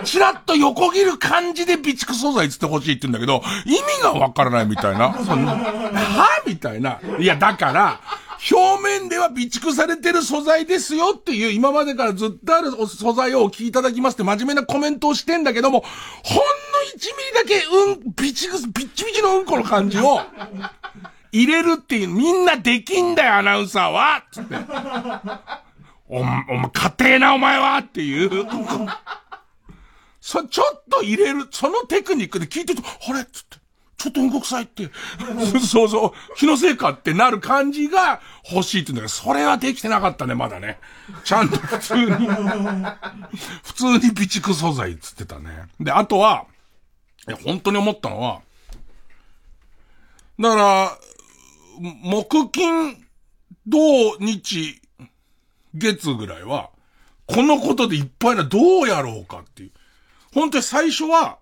う、ちらっと横切る感じで備蓄素材つってほしいって言うんだけど、意味がわからないみたいな。はみたいな。いや、だから、表面では備蓄されてる素材ですよっていう今までからずっとある素材をお聞きいただきますって真面目なコメントをしてんだけども、ほんの1ミリだけうん、備蓄、ビッチビチのうんこの感じを入れるっていう、みんなできんだよ、アナウンサーはつって。お、お前、家庭なお前はっていう。そ、ちょっと入れる、そのテクニックで聞いてると、あれ？つって。ちょっとうんこ臭いって、そうそう、気のせいかってなる感じが欲しいって言うんだけど、それはできてなかったね、まだね。ちゃんと普通に 普通に備蓄素材っつってたね。で、あとは、本当に思ったのは、だから、木金、土日、月ぐらいは、このことでいっぱいな、どうやろうかっていう。本当に最初は、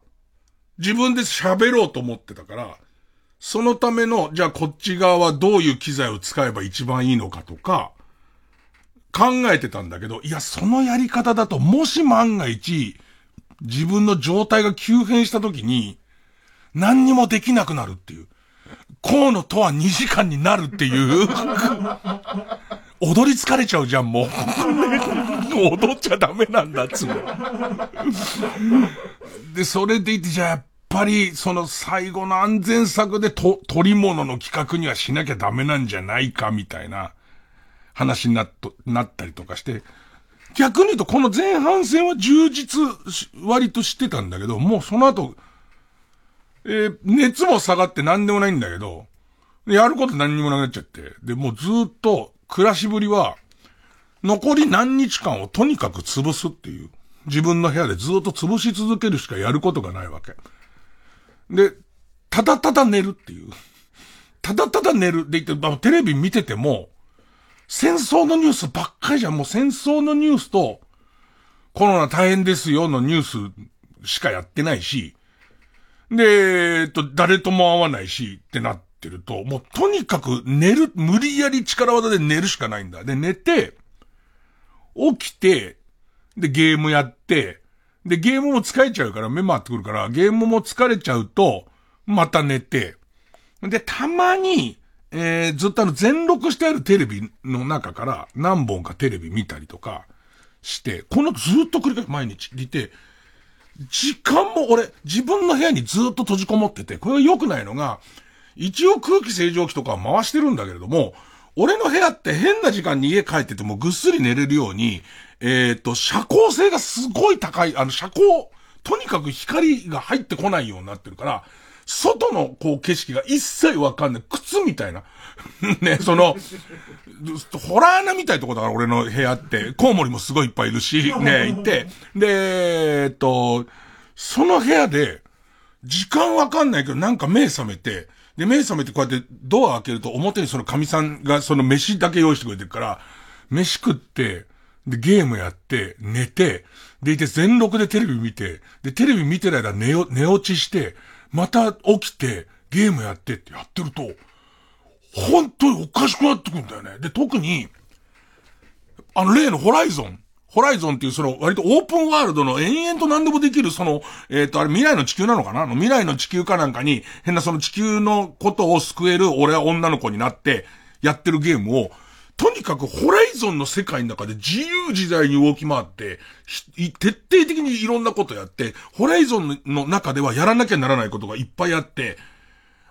自分で喋ろうと思ってたから、そのための、じゃあこっち側はどういう機材を使えば一番いいのかとか、考えてたんだけど、いや、そのやり方だと、もし万が一、自分の状態が急変した時に、何にもできなくなるっていう。河野とは2時間になるっていう。踊り疲れちゃうじゃん、もう。踊っちゃダメなんだっつうの。で、それでいて、じゃあやっぱり、その最後の安全策でと、取り物の企画にはしなきゃダメなんじゃないか、みたいな話になっと、なったりとかして、逆に言うとこの前半戦は充実割としてたんだけど、もうその後、えー、熱も下がって何でもないんだけど、やること何にもなくなっちゃって、で、もうずっと暮らしぶりは、残り何日間をとにかく潰すっていう。自分の部屋でずっと潰し続けるしかやることがないわけ。で、ただただ寝るっていう。ただただ寝るで言って、テレビ見てても、戦争のニュースばっかりじゃん。もう戦争のニュースと、コロナ大変ですよのニュースしかやってないし、で、えっと、誰とも会わないしってなってると、もうとにかく寝る、無理やり力技で寝るしかないんだ。で、寝て、起きて、で、ゲームやって、で、ゲームも疲れちゃうから、目回ってくるから、ゲームも疲れちゃうと、また寝て、で、たまに、えー、ずっとあの、全録してあるテレビの中から何本かテレビ見たりとかして、このずっと繰り返し毎日見て、時間も俺、自分の部屋にずっと閉じこもってて、これが良くないのが、一応空気清浄機とかは回してるんだけれども、俺の部屋って変な時間に家帰っててもぐっすり寝れるように、えっ、ー、と、遮光性がすごい高い、あの、遮光、とにかく光が入ってこないようになってるから、外のこう景色が一切わかんない。靴みたいな。ね、その、ホラー穴みたいとこだから俺の部屋って、コウモリもすごいいっぱいいるし、ね、行って、で、えっと、その部屋で、時間わかんないけどなんか目覚めて、で、目覚めてこうやってドア開けると表にその神さんがその飯だけ用意してくれてるから、飯食って、で、ゲームやって、寝て、でいて全録でテレビ見て、で、テレビ見てる間寝よ、寝落ちして、また起きて、ゲームやってってやってると、本当におかしくなってくんだよね。で、特に、あの例のホライゾン。ホライゾンっていうその割とオープンワールドの延々と何でもできるその、えっ、と、あれ未来の地球なのかな？あの未来の地球かなんかに変なその地球のことを救える俺は女の子になってやってるゲームをとにかくホライゾンの世界の中で自由自在に動き回って、徹底的にいろんなことやって、ホライゾンの中ではやらなきゃならないことがいっぱいあって、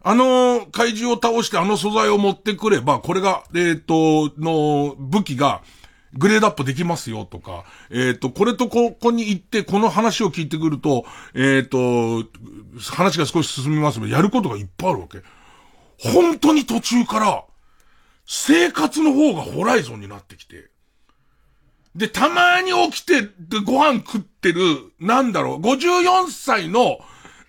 あの怪獣を倒してあの素材を持ってくれば、これが、えっ、と、の武器が、グレードアップできますよとか、えっ、ー、と、これとここに行って、この話を聞いてくると、えっ、ー、と、話が少し進みますので、やることがいっぱいあるわけ。本当に途中から、生活の方がホライゾンになってきて、で、たまに起きて、で、ご飯食ってる、なんだろう、54歳の、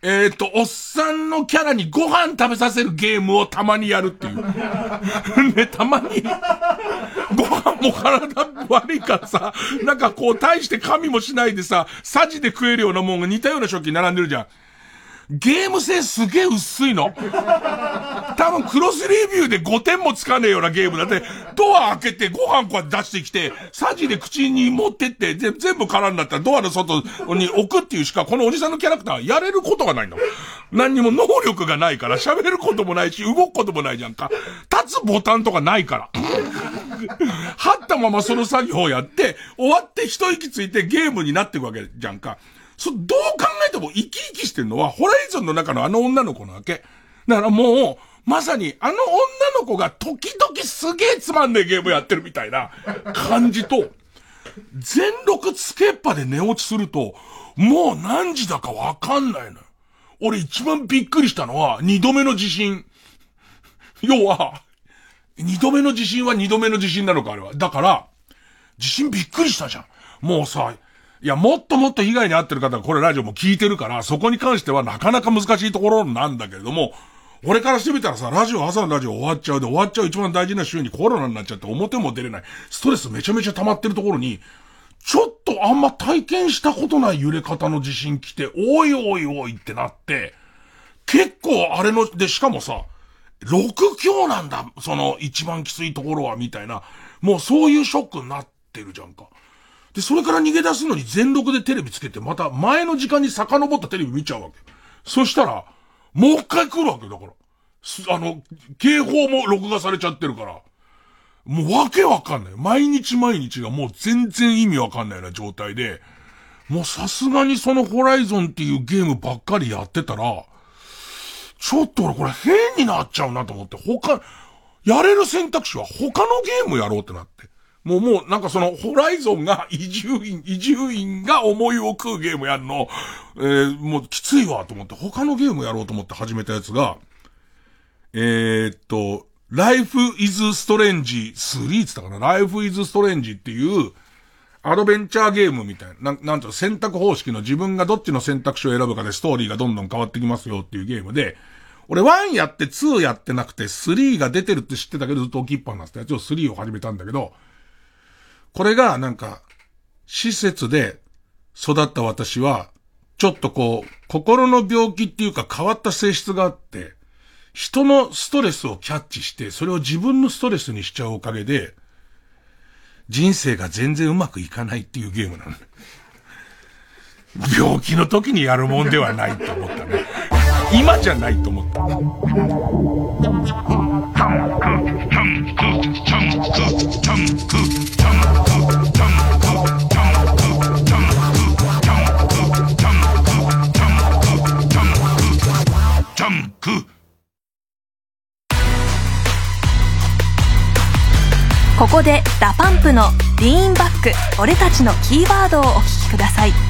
えっ、ー、と、おっさんのキャラにご飯食べさせるゲームをたまにやるっていう。ね、たまに、ご飯も体悪いからさ、なんかこう、大して神もしないでさ、サジで食えるようなもんが似たような食器並んでるじゃん。ゲーム性すげえ薄いの。多分クロスレビューで5点もつかねえようなゲームだって、ドア開けてご飯こうやって出してきて、サジで口に持ってって、全部空になったらドアの外に置くっていうしか、このおじさんのキャラクターやれることがないの。何にも能力がないから、喋ることもないし、動くこともないじゃんか。立つボタンとかないから。はったままその作業をやって、終わって一息ついてゲームになっていくわけじゃんか。そ、どう考えても生き生きしてるのは、ホライゾンの中のあの女の子なわけ。だからもう、まさに、あの女の子が時々すげえつまんねえゲームやってるみたいな感じと、全力つけっぱで寝落ちすると、もう何時だかわかんないのよ。俺一番びっくりしたのは、二度目の地震。要は、二度目の地震は二度目の地震なのか、あれは。だから、地震びっくりしたじゃん。もうさ、いや、もっともっと被害に遭ってる方がこれラジオも聞いてるから、そこに関してはなかなか難しいところなんだけれども、俺からしてみたらさ、ラジオ、朝のラジオ終わっちゃうで、終わっちゃう一番大事な週にコロナになっちゃって表も出れない。ストレスめちゃめちゃ溜まってるところに、ちょっとあんま体験したことない揺れ方の地震来て、おいおいおいってなって、結構あれの、で、しかもさ、6強なんだ、その一番きついところは、みたいな、もうそういうショックになってるじゃんか。で、それから逃げ出すのに全録でテレビつけて、また前の時間に遡ったテレビ見ちゃうわけ。そしたら、もう一回来るわけだから。あの、警報も録画されちゃってるから。もうわけわかんない。毎日毎日がもう全然意味わかんないような状態で、もうさすがにそのホライゾンっていうゲームばっかりやってたら、ちょっと俺これ変になっちゃうなと思って、他、やれる選択肢は他のゲームやろうってなって。もうもうなんかそのホライゾンが移住員、移住員が思いを食うゲームやるの、えー、もうきついわと思って他のゲームやろうと思って始めたやつが、えー、っと、Life is Strange 3つったかな ?Life is Strange っていうアドベンチャーゲームみたいな、なん、なんと選択方式の自分がどっちの選択肢を選ぶかでストーリーがどんどん変わってきますよっていうゲームで、俺1やって2やってなくて3が出てるって知ってたけどずっと置きっぱになってたやつを3を始めたんだけど、これがなんか、施設で育った私は、ちょっとこう、心の病気っていうか変わった性質があって、人のストレスをキャッチして、それを自分のストレスにしちゃうおかげで、人生が全然うまくいかないっていうゲームなの。病気の時にやるもんではないと思ったね。今じゃないと思った。ここでダパンプの「リーンバック俺たちのキーワード」をお聞きください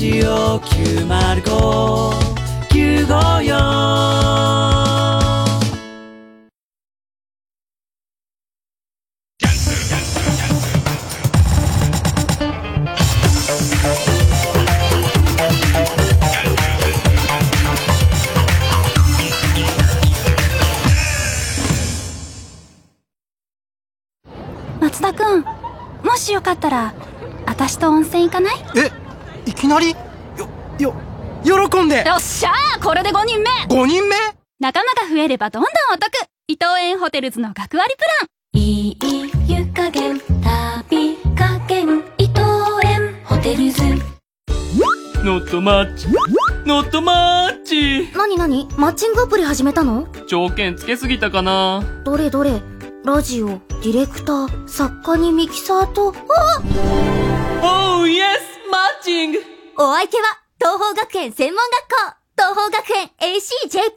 ジオ905954松田くんもしよかったら私と温泉行かない？えいきなり？よよ喜んで。よっしゃーこれで5人目。5人目？仲間が増えればどんどんお得。伊藤園ホテルズの学割プラン。いい湯加減旅加減伊藤園ホテルズ。ノットマッチ。ノットマッチ。なになにマッチングアプリ始めたの？条件つけすぎたかな。どれどれ？ラジオ、ディレクター、作家にミキサーと、あおーイエス！マッチングお相手は、東方学園専門学校、東方学園 ACJP。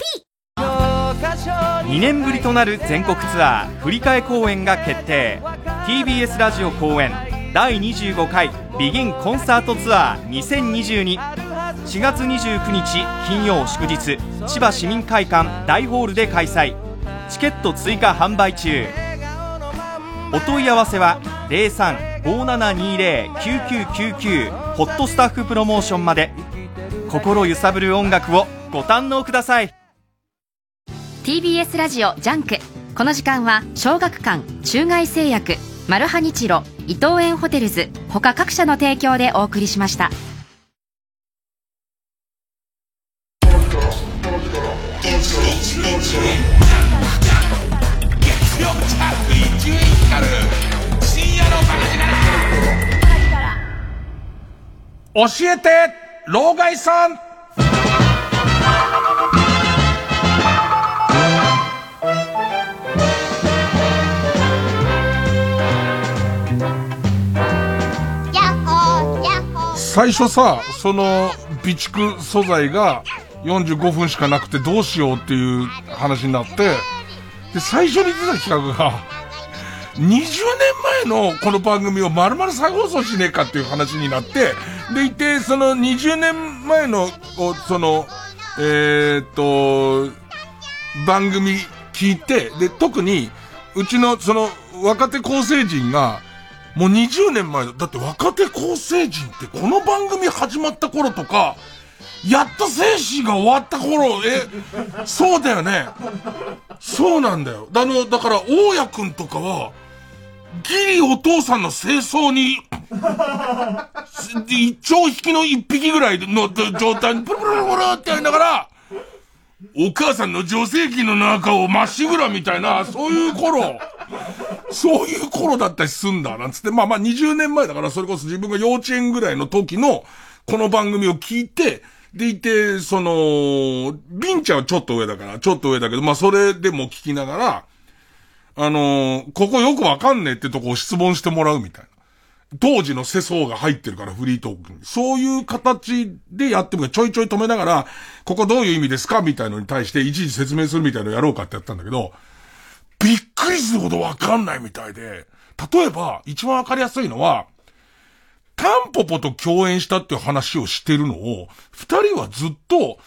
2年ぶりとなる全国ツアー振り替え公演が決定。TBS ラジオ公演第25回ビギンコンサートツアー20224月29日金曜祝日千葉市民会館大ホールで開催。チケット追加販売中。お問い合わせは0357209999ホットスタッフプロモーションまで。心揺さぶる音楽をご堪能ください。TBS ラジオジャンク。この時間は小学館中外製薬マルハニチロ伊藤園ホテルズ他各社の提供でお送りしました教えて老害さん。最初さ、その、備蓄素材が45分しかなくてどうしようっていう話になって、で、最初に出た企画が、20年前のこの番組を丸々再放送しねえかっていう話になって、でいて、その20年前の、その、えーっと、番組聞いて、で、特に、うちのその若手構成陣が、もう20年前だ。だって若手構成陣ってこの番組始まった頃とか、やっと生死が終わった頃、え、そうだよね。そうなんだよ。あの、だから、大家くんとかは、ギリお父さんの清掃に、一丁引きの一匹ぐらいの状態にプルプルプルプルってやりながら、お母さんの女性器の中をまっしぐらみたいな、そういう頃、そういう頃だったりすんだ、なんつって、まあまあ20年前だから、それこそ自分が幼稚園ぐらいの時の、この番組を聞いて、でいて、その、ビンちゃんはちょっと上だから、ちょっと上だけど、まあそれでも聞きながら、あのーここよくわかんねえってとこを質問してもらうみたいな。当時の世相が入ってるから、フリートークに。そういう形でやってもちょいちょい止めながら、ここどういう意味ですかみたいのに対して一時説明するみたいのやろうかってやったんだけど、びっくりするほどわかんないみたいで、例えば、一番わかりやすいのは、タンポポと共演したっていう話をしてるのを、二人はずっと、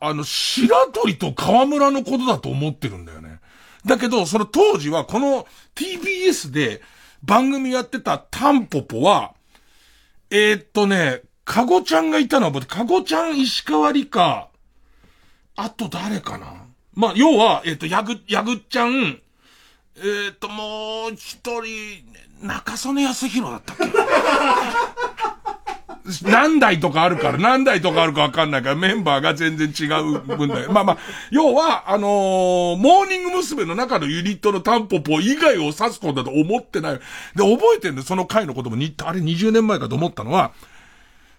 あの、白鳥と河村のことだと思ってるんだよね。だけど、その当時は、この TBS で番組やってたタンポポは、えーっとね、かごちゃんがいたのは、僕かごちゃん石川理香、あと誰かなまあ、要は、えーっと、やぐ、やぐっちゃん、えーっと、もう一人、中曽根康弘だったっけ？何台とかあるから、何台とかあるかわかんないから、メンバーが全然違う分だよ。まあまあ、要は、あのーモーニング娘。の中のユニットのタンポポ以外を指すことだと思ってない。で、覚えてんだよ、その回のこともに、あれ20年前かと思ったのは、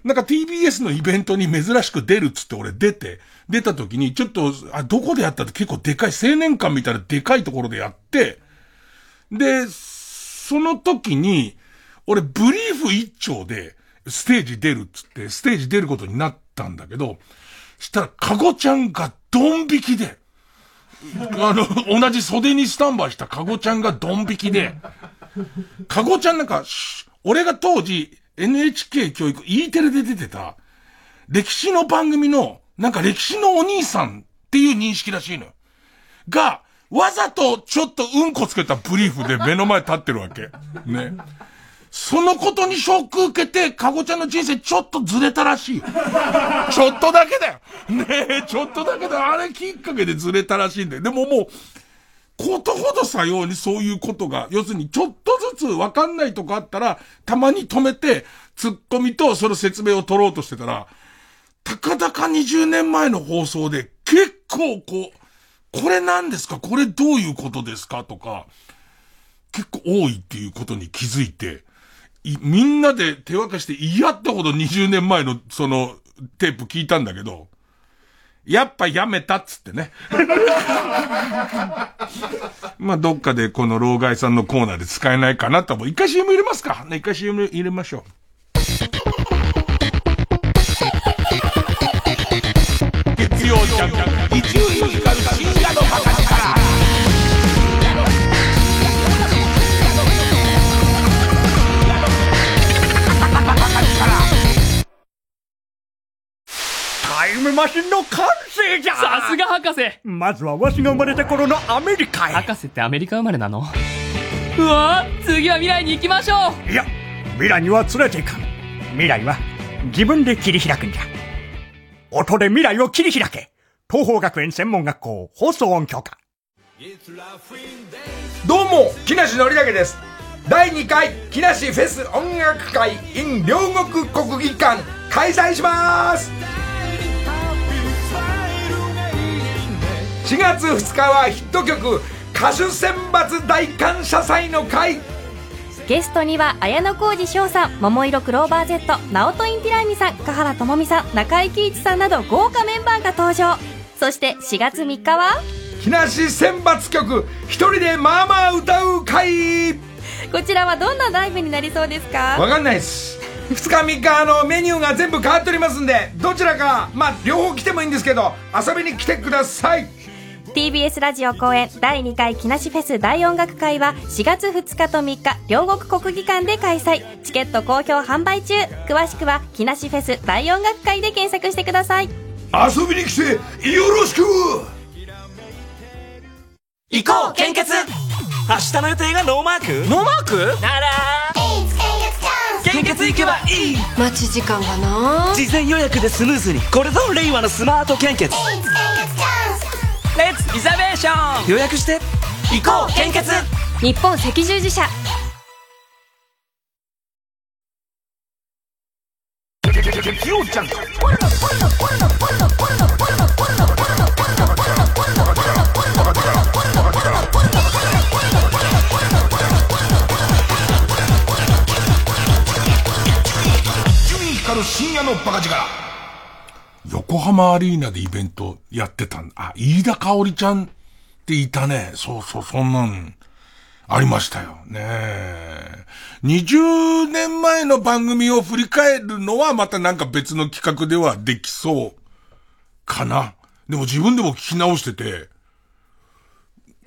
なんか TBS のイベントに珍しく出るっつって俺出て、出た時にちょっと、あ、どこでやったって結構でかい、青年館みたいなでかいところでやって、で、その時に、俺ブリーフ一丁でステージ出るっつって、ステージ出ることになったんだけど、したら、かごちゃんがドン引きで、あの、同じ袖にスタンバイしたかごちゃんがドン引きで、かごちゃんなんか、俺が当時、NHK 教育、E テレで出てた、歴史の番組の、なんか歴史のお兄さんっていう認識らしいのよ。が、わざとちょっとうんこつけたブリーフで目の前立ってるわけ。ね。そのことにショック受けて、かごちゃんの人生ちょっとずれたらしい。ちょっとだけだよ。ねえ、ちょっとだけだよ。あれきっかけでずれたらしいんだよ。でももう、ことほどさようにそういうことが、要するにちょっとずつわかんないとこあったら、たまに止めて、ツッコミとその説明を取ろうとしてたら、たかだか20年前の放送で結構こう、これ何ですか？これどういうことですか？とか、結構多いっていうことに気づいて、いみんなで手分けして嫌ってほど20年前のそのテープ聞いたんだけど、やっぱやめたっつってね。まあ、どっかでこの老害さんのコーナーで使えないかなとも、一回 CM 入れますか、一回 CM 入れましょう。月曜ジャンク、一流ミュージカルタイムマシンの完成じゃ。さすが博士。まずはわしが生まれた頃のアメリカへ。博士ってアメリカ生まれなの？うわ次は未来に行きましょう。いや未来には連れていかん。未来は自分で切り開くんじゃ。音で未来を切り開け。東邦学園専門学校放送音響科。どうも木梨憲武です。第2回木梨フェス音楽会 in 両国国技館開催します4月2日はヒット曲歌手選抜大感謝祭の会。ゲストには綾小路翔さん桃色クローバー Z ナオトインティライミさん香原朋美さん中井貴一さんなど豪華メンバーが登場。そして4月3日は？木梨選抜曲一人でまあまあ歌う会。こちらはどんなライブになりそうですか？わかんないです。2日3日あのメニューが全部変わっておりますんでどちらかまあ両方来てもいいんですけど遊びに来てください TBS ラジオ公演第2回木梨フェス大音楽会は4月2日と3日両国国技館で開催。チケット好評販売中。詳しくは木梨フェス大音楽会で検索してください。遊びに来てよろしく。行こう献血。明日の予定がノーマーク？ノーマーク？なら。献血行けばいい。待ち時間がな。事前予約でスムーズに。これぞ令和のスマート献血 Let's reservation 予約して。行こう献血!日本赤十字社。伊横浜アリーナでイベントやってたんあ、飯田香織ちゃんっていたね。そうそう、そんなん、ありましたよ。ねえ。20年前の番組を振り返るのはまたなんか別の企画ではできそうかな。でも自分でも聞き直してて、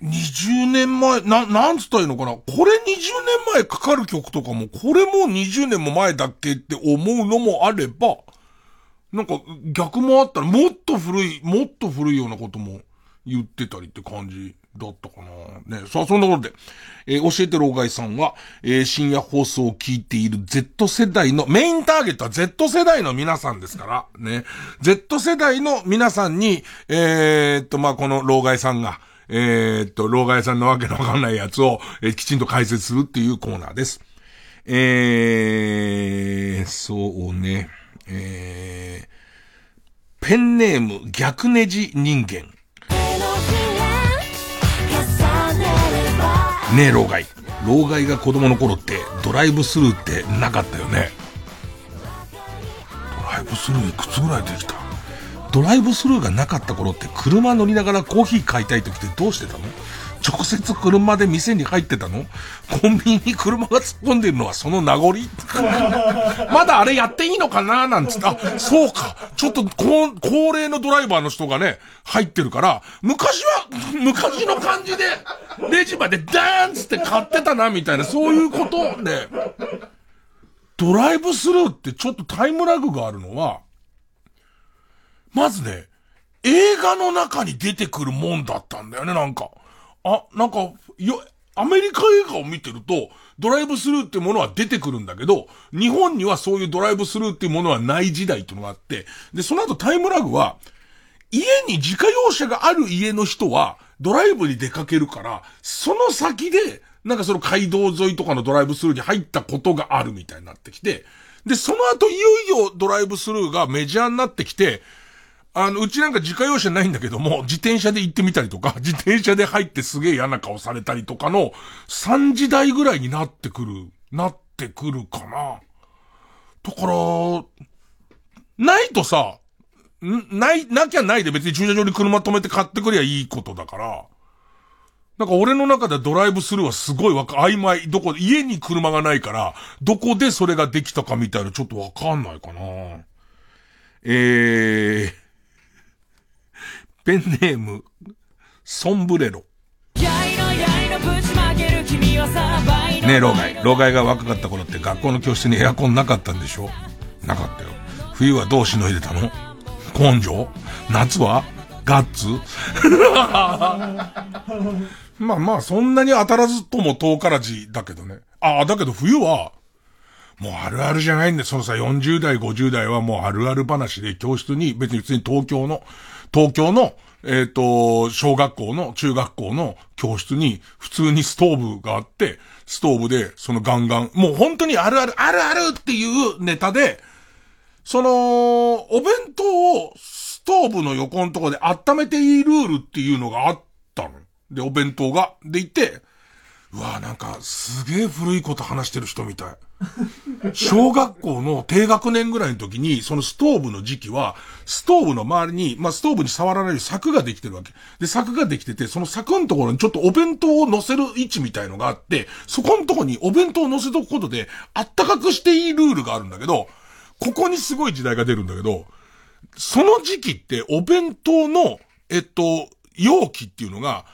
20年前、な、なんつったらいいのかなこれ20年前かかる曲とかも、これも20年も前だっけって思うのもあれば、なんか逆もあったら、もっと古い、もっと古いようなことも言ってたりって感じだったかな。ね。さあ、そんなことで、えー教えて老害さんは、えー深夜放送を聞いている Z 世代の、メインターゲットは Z 世代の皆さんですから、ね。Z 世代の皆さんに、えーっと、まあ、この老害さんが、えっと、老害さんのわけのわかんないやつを、えきちんと解説するっていうコーナーです。えー、そうね。えー、ペンネーム逆ネジ人間。ねえ、老害。老害が子供の頃ってドライブスルーってなかったよね。ドライブスルーいくつぐらいできた？ドライブスルーがなかった頃って車乗りながらコーヒー買いたい時ってどうしてたの？直接車で店に入ってたの？コンビニに車が突っ込んでるのはその名残？まだあれやっていいのかな？なんつって、あ、そうか。ちょっと高、齢のドライバーの人がね、入ってるから、昔は、昔の感じで、レジまでダーンつって買ってたな、みたいな、そういうことで、ドライブスルーってちょっとタイムラグがあるのは、まずね、映画の中に出てくるもんだったんだよね、なんか。あ、なんか、よ、アメリカ映画を見てると、ドライブスルーってものは出てくるんだけど、日本にはそういうドライブスルーっていうものはない時代っていうのがあって、で、その後タイムラグは、家に自家用車がある家の人は、ドライブに出かけるから、その先で、なんかその街道沿いとかのドライブスルーに入ったことがあるみたいになってきて、で、その後いよいよドライブスルーがメジャーになってきて、あの、うちなんか自家用車ないんだけども、自転車で行ってみたりとか、自転車で入ってすげえ嫌な顔されたりとかの3時代ぐらいになってくる、なってくるかな。だから、ないとさ、んない、なきゃないで別に駐車場に車止めて買ってくりゃいいことだから、なんか俺の中ではドライブスルーはすごいわか、曖昧。どこ、家に車がないから、どこでそれができたかみたいなちょっとわかんないかな。えー、ペンネーム、ソンブレロ。ねえ、老害。老害が若かった頃って学校の教室にエアコンなかったんでしょ？なかったよ。冬はどうしのいでたの？根性？夏は？ガッツ？まあまあ、そんなに当たらずとも遠からずだけどね。ああ、だけど冬は、もうあるあるじゃないんで、そのさ、40代、50代はもうあるある話で教室に、別に普通に東京の、東京の、えっ、と、小学校の、中学校の教室に、普通にストーブがあって、ストーブで、そのガンガン、もう本当にあるある、あるあるっていうネタで、その、お弁当をストーブの横のとこで温めていいルールっていうのがあったの。で、お弁当が。でいて、うわなんか、すげえ古いこと話してる人みたい。小学校の低学年ぐらいの時に、そのストーブの時期は、ストーブの周りに、まあ、ストーブに触らない柵ができてるわけ。で、柵ができてて、その柵のところにちょっとお弁当を乗せる位置みたいのがあって、そこのところにお弁当を乗せとくことで、あったかくしていいルールがあるんだけど、ここにすごい時代が出るんだけど、その時期ってお弁当の、えっと、容器っていうのが、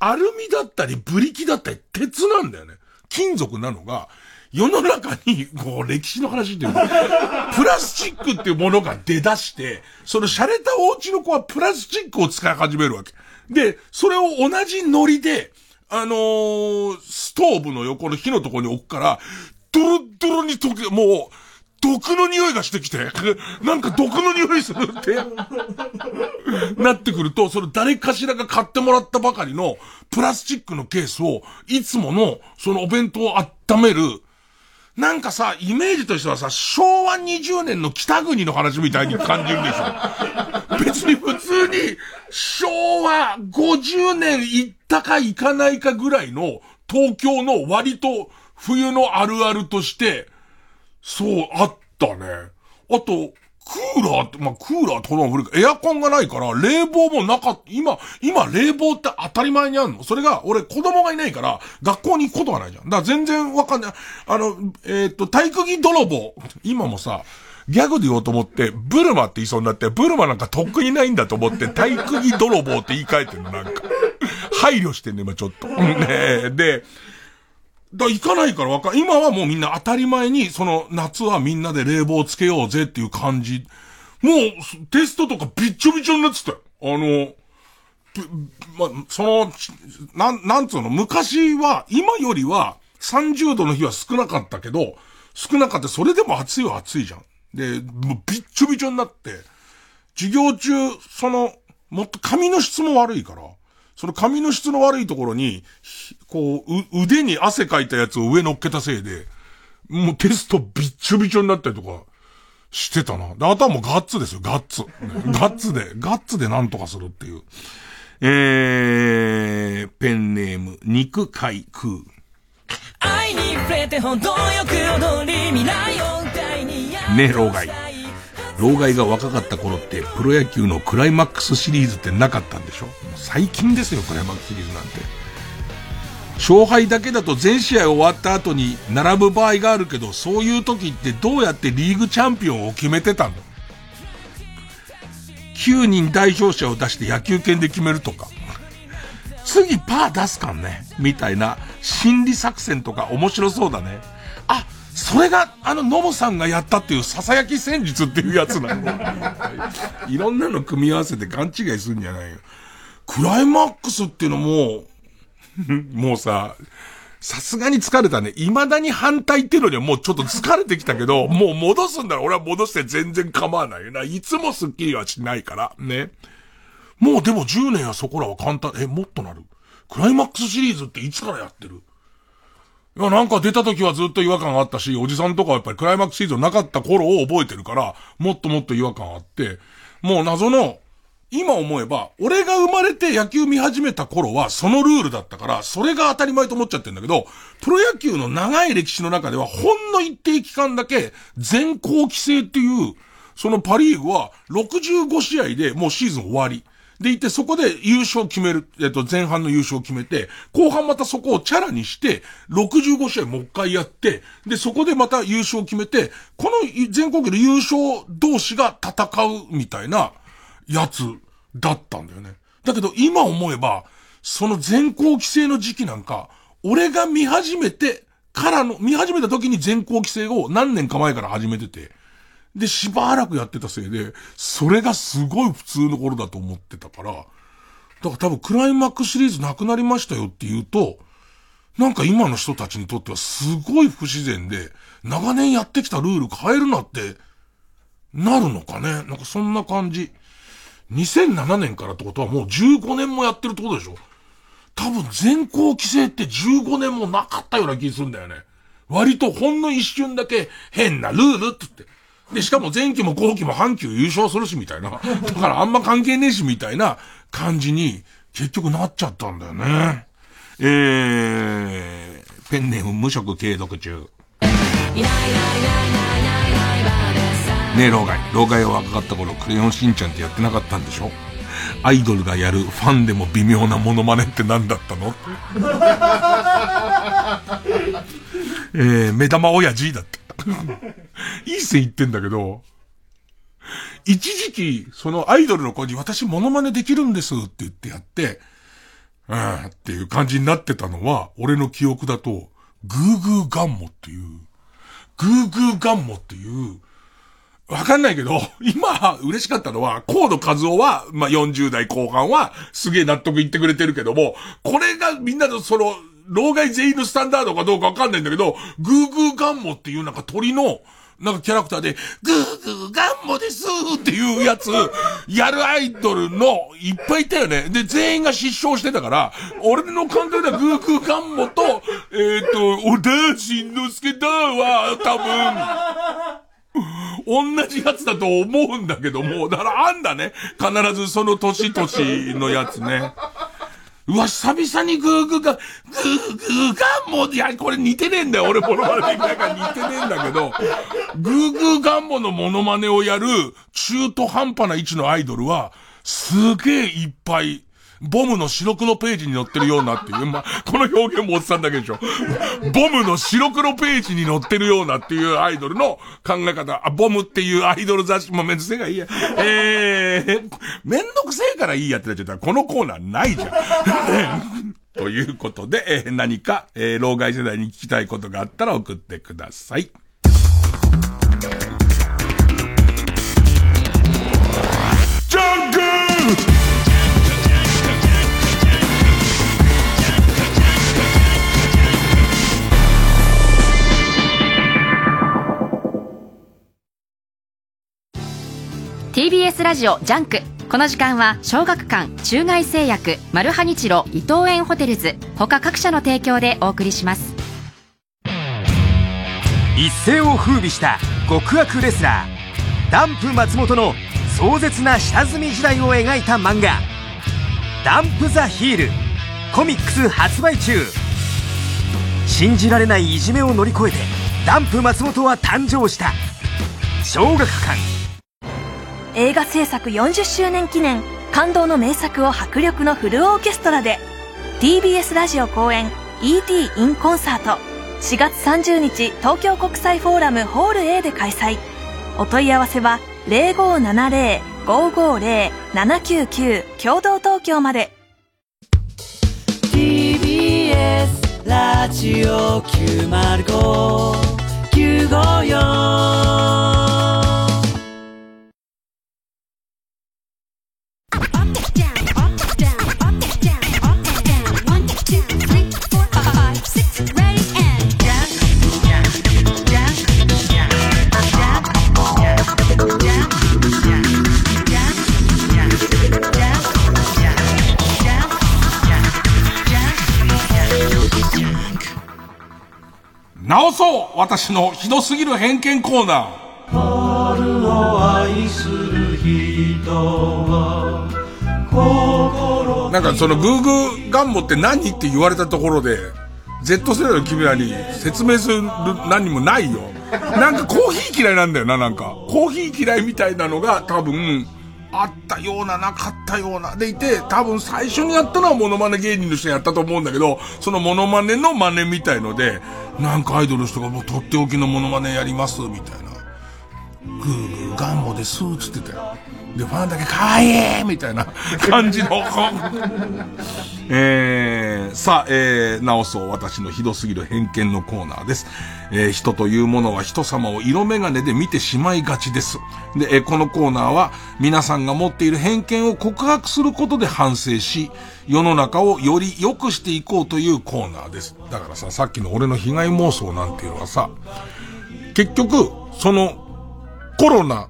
アルミだったり、ブリキだったり、鉄なんだよね。金属なのが、世の中に、こう、歴史の話っていうか、プラスチックっていうものが出だして、その洒落たお家の子はプラスチックを使い始めるわけ。で、それを同じノリで、あのーストーブの横の火のところに置くから、ドロッドロに溶け、もう、毒の匂いがしてきて、なんか毒の匂いするって、なってくると、その誰かしらが買ってもらったばかりのプラスチックのケースを、いつもの、そのお弁当を温める、なんかさ、イメージとしてはさ、昭和20年の北国の話みたいに感じるでしょ。別に普通に、昭和50年行ったか行かないかぐらいの東京の割と冬のあるあるとして、そう、あったね。あと、クーラーって、まあ、クーラーってほど古い、エアコンがないから、冷房もなかっ、今、今、冷房って当たり前にあるのそれが、俺子供がいないから、学校に行くことがないじゃん。だから全然わかんない。あの、えっ、と、体育着泥棒。今もさ、ギャグで言おうと思って、ブルマって言いそうになって、ブルマなんかとっくにないんだと思って、体育着泥棒って言い換えてるの、なんか。配慮してんね、今ちょっと。ねで、だ行かないからわかん、今はもうみんな当たり前に、その夏はみんなで冷房つけようぜっていう感じ。もう、テストとかびっちょびちょになってたよ。あの、ま、その、なん、なんつうの、昔は、今よりは30度の日は少なかったけど、少なかった、それでも暑いは暑いじゃん。で、もうびっちょびちょになって、授業中、その、もっと髪の質も悪いから、その髪の質の悪いところに、こう、う、腕に汗かいたやつを上乗っけたせいで、もうテストびっちょびちょになったりとか、してたな。で、あとはもうガッツですよ、ガッツ。ねガッツで、ガッツでなんとかするっていう。えー、ペンネーム、肉海空。愛に触れて程よく踊り未来を歌いにやね、老害。老害が若かった頃って、プロ野球のクライマックスシリーズってなかったんでしょ？最近ですよ、クライマックスシリーズなんて。勝敗だけだと全試合終わった後に並ぶ場合があるけど、そういう時ってどうやってリーグチャンピオンを決めてたんだ ?9 人代表者を出して野球拳で決めるとか。次パー出すかんねみたいな心理作戦とか面白そうだね。あ、それが、あの、ノブさんがやったっていう、囁き戦術っていうやつなん。いろんなの組み合わせて勘違いするんじゃないよ。クライマックスっていうのも、もうさ、さすがに疲れたね。未だに反対っていうのにはもうちょっと疲れてきたけど、もう戻すんだら俺は戻して全然構わないよな。いつもスッキリはしないから。ね。もうでも10年やそこらは簡単、え、もっとなる？クライマックスシリーズっていつからやってる？いや、なんか出た時はずっと違和感があったし、おじさんとかはやっぱりクライマックスシリーズなかった頃を覚えてるから、もっともっと違和感あって、もう謎の、今思えば、俺が生まれて野球見始めた頃はそのルールだったから、それが当たり前と思っちゃってんだけど、プロ野球の長い歴史の中では、ほんの一定期間だけ、全校規制っていう、そのパリーグは65試合でもうシーズン終わり。でいて、そこで優勝決める、えっと、前半の優勝を決めて、後半またそこをチャラにして、65試合もう一回やって、で、そこでまた優勝を決めて、この全国の優勝同士が戦うみたいなやつだったんだよね。だけど今思えば、その全校規制の時期なんか、俺が見始めてからの、見始めた時に全校規制を何年か前から始めてて、で、しばらくやってたせいで、それがすごい普通の頃だと思ってたから、だから多分クライマックスシリーズなくなりましたよって言うと、なんか今の人たちにとってはすごい不自然で、長年やってきたルール変えるなって、なるのかねなんかそんな感じ。2007年からってことはもう15年もやってるってことでしょ？多分全校規制って15年もなかったような気するんだよね。割とほんの一瞬だけ変なルールって言って。で、しかも前期も後期も阪急優勝するしみたいな。だからあんま関係ねえしみたいな感じに結局なっちゃったんだよね。えー、ペンネーム無職継続中。ねえ、老害。老害は若かった頃、クレヨンしんちゃんってやってなかったんでしょ？アイドルがやるファンでも微妙なモノマネって何だったの？えー、目玉親父だった。いい線言ってんだけど、一時期、そのアイドルの子に私モノマネできるんですって言ってやって、うん、っていう感じになってたのは、俺の記憶だと、グーグーガンモっていう、グーグーガンモっていう、わかんないけど、今、嬉しかったのは、河野和夫は、まあ、40代後半は、すげえ納得いってくれてるけども、これがみんなのその、老害全員のスタンダードかどうかわかんないんだけど、グーグーガンモっていうなんか鳥の、なんかキャラクターで、グーグーガンモですっていうやつ、やるアイドルの、いっぱいいたよね。で、全員が失笑してたから、俺の感覚ではグーグーガンモと、えっ、と、小田慎之介だは、多分、同じやつだと思うんだけども、だからあんだね。必ずその年々のやつね。うわ、久々にグーグーが、グーグーガンモいや、これ似てねえんだよ。俺モノマネできないから似てねえんだけど、グーグーガンモのモノマネをやる中途半端な位置のアイドルは、すげえいっぱい、ボムの白黒ページに載ってるようなっていう、まあ、この表現もおっさんだけでしょ。ボムの白黒ページに載ってるようなっていうアイドルの考え方。あ、ボムっていうアイドル雑誌もめんどくせえがいいや。えー、めんどくせえからいいやってなっちゃったら、このコーナーないじゃん。ということで、えー何か、えー老害世代に聞きたいことがあったら送ってください。TBS ラジオジャンク。この時間は小学館中外製薬マルハニチロ伊藤園ホテルズ。他各社の提供でお送りします。一世を風靡した極悪レスラー。ダンプ松本の壮絶な下積み時代を描いた漫画「ダンプ・ザ・ヒール」コミックス発売中。信じられないいじめを乗り越えてダンプ松本は誕生した。小学館。映画制作40周年記念感動の名作を迫力のフルオーケストラで TBS ラジオ公演 ET in コンサート4月30日東京国際フォーラムホール A で開催。お問い合わせは0570-550-799共同東京まで。TBS ラジオ905 954直そう私のひどすぎる偏見コーナー。春を愛する人は心なんかそのグーグーガンモって何って言われたところで、Z 世代の君らに説明する何もないよ。なんかコーヒー嫌いなんだよな、なんか。コーヒー嫌いみたいなのが多分、あったような、なかったような。でいて、多分最初にやったのはモノマネ芸人の人やったと思うんだけど、そのモノマネの真似みたいので、なんかアイドルの人がもうとっておきのモノマネやります、みたいな。グーグーガンボです、つってたよ。で、ファンだけ可愛いみたいな 感じの。えー、さあ、えー、直そう私のひどすぎる偏見のコーナーです。えー、人というものは人様を色眼鏡で見てしまいがちです。で、えー、このコーナーは皆さんが持っている偏見を告白することで反省し、世の中をより良くしていこうというコーナーです。だからさ、さっきの俺の被害妄想なんていうのはさ、結局、その、コロナ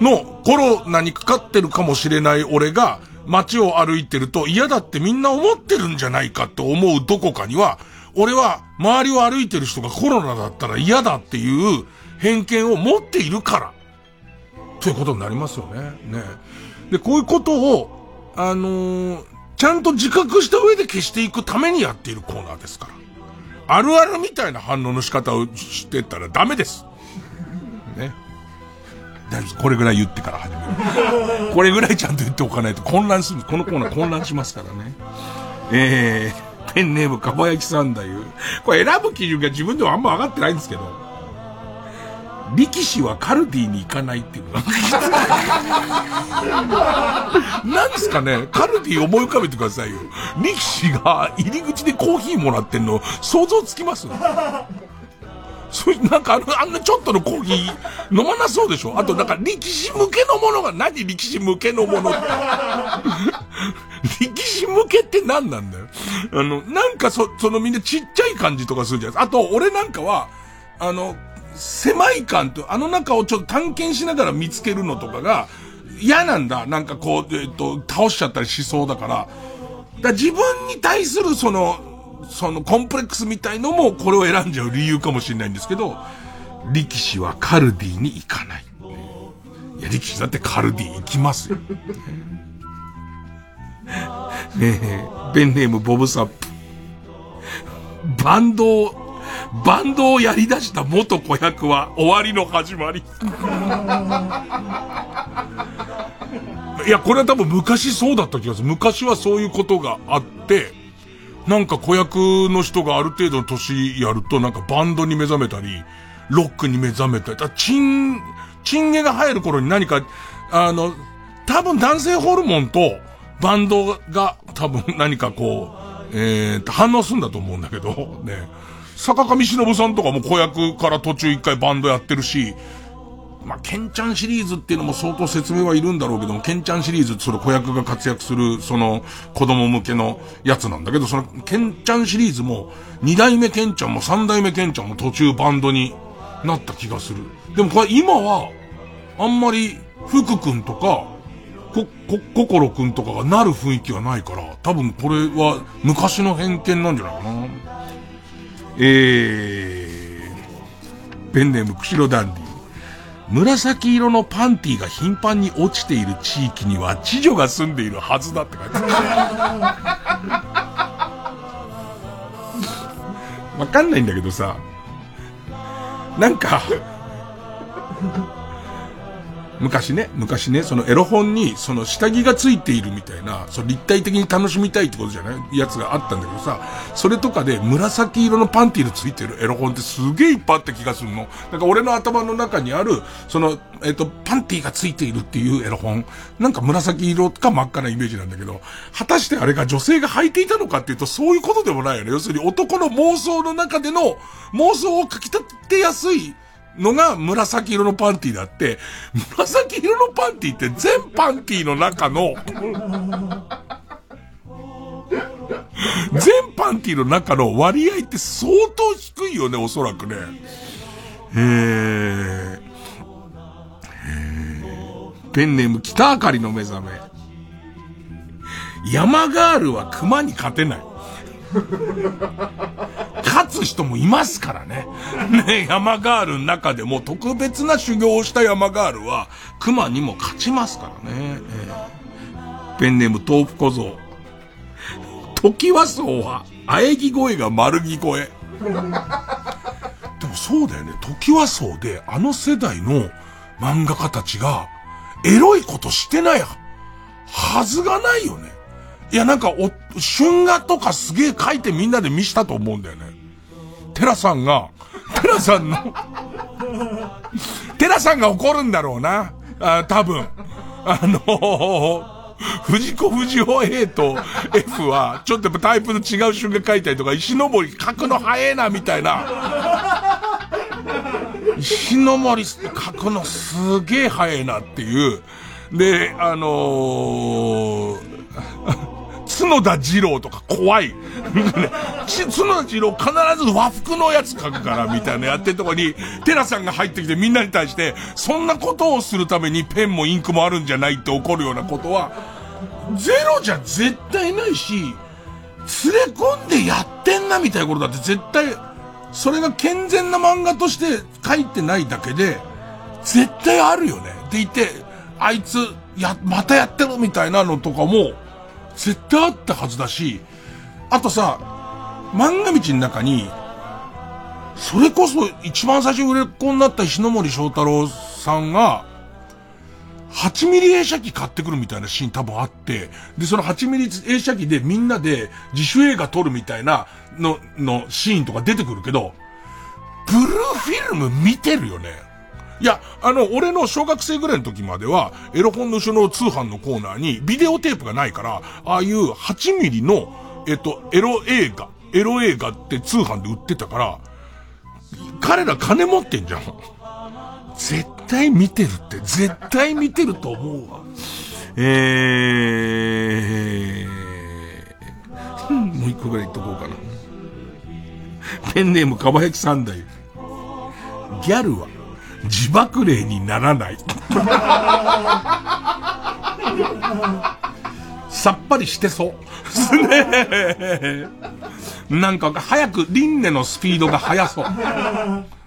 の、コロナにかかってるかもしれない俺が、街を歩いてると嫌だってみんな思ってるんじゃないかって思うどこかには、俺は周りを歩いてる人がコロナだったら嫌だっていう偏見を持っているから。ということになりますよね。ね。で、こういうことを、あのー、ちゃんと自覚した上で消していくためにやっているコーナーですから。あるあるみたいな反応の仕方をしてたらダメです。ね。大丈夫。これぐらい言ってから始める。これぐらいちゃんと言っておかないと混乱する。このコーナー混乱しますからね。えー、ペンネームかばやきさんだいう。これ選ぶ基準が自分ではあんま分かってないんですけど。力士はカルディに行かないっていうのが。なんですかねカルディ思い浮かべてくださいよ。力士が入り口でコーヒーもらってんの想像つきます？そういう、なんかあの、あんなちょっとのコーヒー飲まなそうでしょ？あとなんか力士向けのものが、何？力士向けのもの 力士向けって何なんだよ？あの、なんかそ、そのみんなちっちゃい感じとかするじゃないですか？あと、俺なんかは、あの、狭い感と、あの中をちょっと探検しながら見つけるのとかが、嫌なんだ。なんかこう、えっと、倒しちゃったりしそうだから。だから自分に対するその、そのコンプレックスみたいのもこれを選んじゃう理由かもしれないんですけど、力士はカルディに行かない。いや、力士だってカルディ行きますよ。ねえ、ペンネームボブサップ。バンドを、バンドをやり出した元子役は終わりの始まり。いや、これは多分昔そうだった気がする。昔はそういうことがあって、なんか子役の人がある程度の年やるとなんかバンドに目覚めたり、ロックに目覚めたり、だチン、チンゲが入る頃に何か、あの、多分男性ホルモンとバンドが多分何かこう、えー、反応するんだと思うんだけど、ね。坂上忍さんとかも子役から途中一回バンドやってるし、まあ、ケンちゃんシリーズっていうのも相当説明はいるんだろうけども、ケンちゃんシリーズ、その子役が活躍する、その子供向けのやつなんだけど、そのケンちゃんシリーズも、二代目ケンちゃんも三代目ケンちゃんも途中バンドになった気がする。でもこれ今は、あんまり、福くんとか、こ、こ、心くんとかがなる雰囲気はないから、多分これは昔の偏見なんじゃないかな。えー、ペンネーム釧路ダンディ。紫色のパンティが頻繁に落ちている地域には知女が住んでいるはずだって書いてある。わかんないんだけどさ、なんか、昔ね、昔ね、そのエロ本に、その下着がついているみたいな、その立体的に楽しみたいってことじゃない？やつがあったんだけどさ、それとかで紫色のパンティーのついてるエロ本ってすげえいっぱいあった気がするの。なんか俺の頭の中にある、その、えっ、と、パンティーがついているっていうエロ本、なんか紫色か真っ赤なイメージなんだけど、果たしてあれが女性が履いていたのかっていうと、そういうことでもないよね。要するに男の妄想の中での、妄想をかき立てやすい、のが紫色のパンティだって、紫色のパンティって全パンティの中の、全パンティの中の割合って相当低いよね、おそらくね。えー、ペンネーム北あかりの目覚め。山ガールは熊に勝てない。勝つ人もいますからね。ね、山ガールの中でも特別な修行をした山ガールは、熊にも勝ちますからね。えーペンネーム豆腐小僧。時はそうは、喘ぎ声が丸ぎ声。でもそうだよね。時はそうで、あの世代の漫画家たちが、エロいことしてないはずがないよね。いや、なんか、お、春画とかすげえ書いてみんなで見したと思うんだよね。テラさんが、テラさんの、テラさんが怒るんだろうな。あ多分。あの藤子不二雄 A と F は、ちょっとやっぱタイプの違う春画書いたりとか、石登り書くの早えな、みたいな。石登り書くのすげえ早えなっていう。で、あのー、角田二郎とか怖い。角田二郎必ず和服のやつ書くからみたいなやってるとこに、テラさんが入ってきてみんなに対して、そんなことをするためにペンもインクもあるんじゃないって怒るようなことは、ゼロじゃ絶対ないし、連れ込んでやってんなみたいなことだって絶対、それが健全な漫画として書いてないだけで、絶対あるよね。って言って、あいつ、や、またやってるみたいなのとかも、絶対あったはずだし、あとさ、漫画道の中に、それこそ一番最初売れっ子になった石森章太郎さんが、8ミリ映写機買ってくるみたいなシーン多分あって、で、その8ミリ映写機でみんなで自主映画撮るみたいなの、のシーンとか出てくるけど、ブルーフィルム見てるよね。いや、あの、俺の小学生ぐらいの時までは、エロ本の後ろの通販のコーナーに、ビデオテープがないから、ああいう8ミリの、えっと、エロ映画、エロ映画って通販で売ってたから、彼ら金持ってんじゃん。絶対見てるって、絶対見てると思うわ。えー、もう一個ぐらい言っとこうかな。ペンネームかばやき三代。ギャルは自爆霊にならない。さっぱりしてそう。すね。なんか早く、輪廻のスピードが速そう。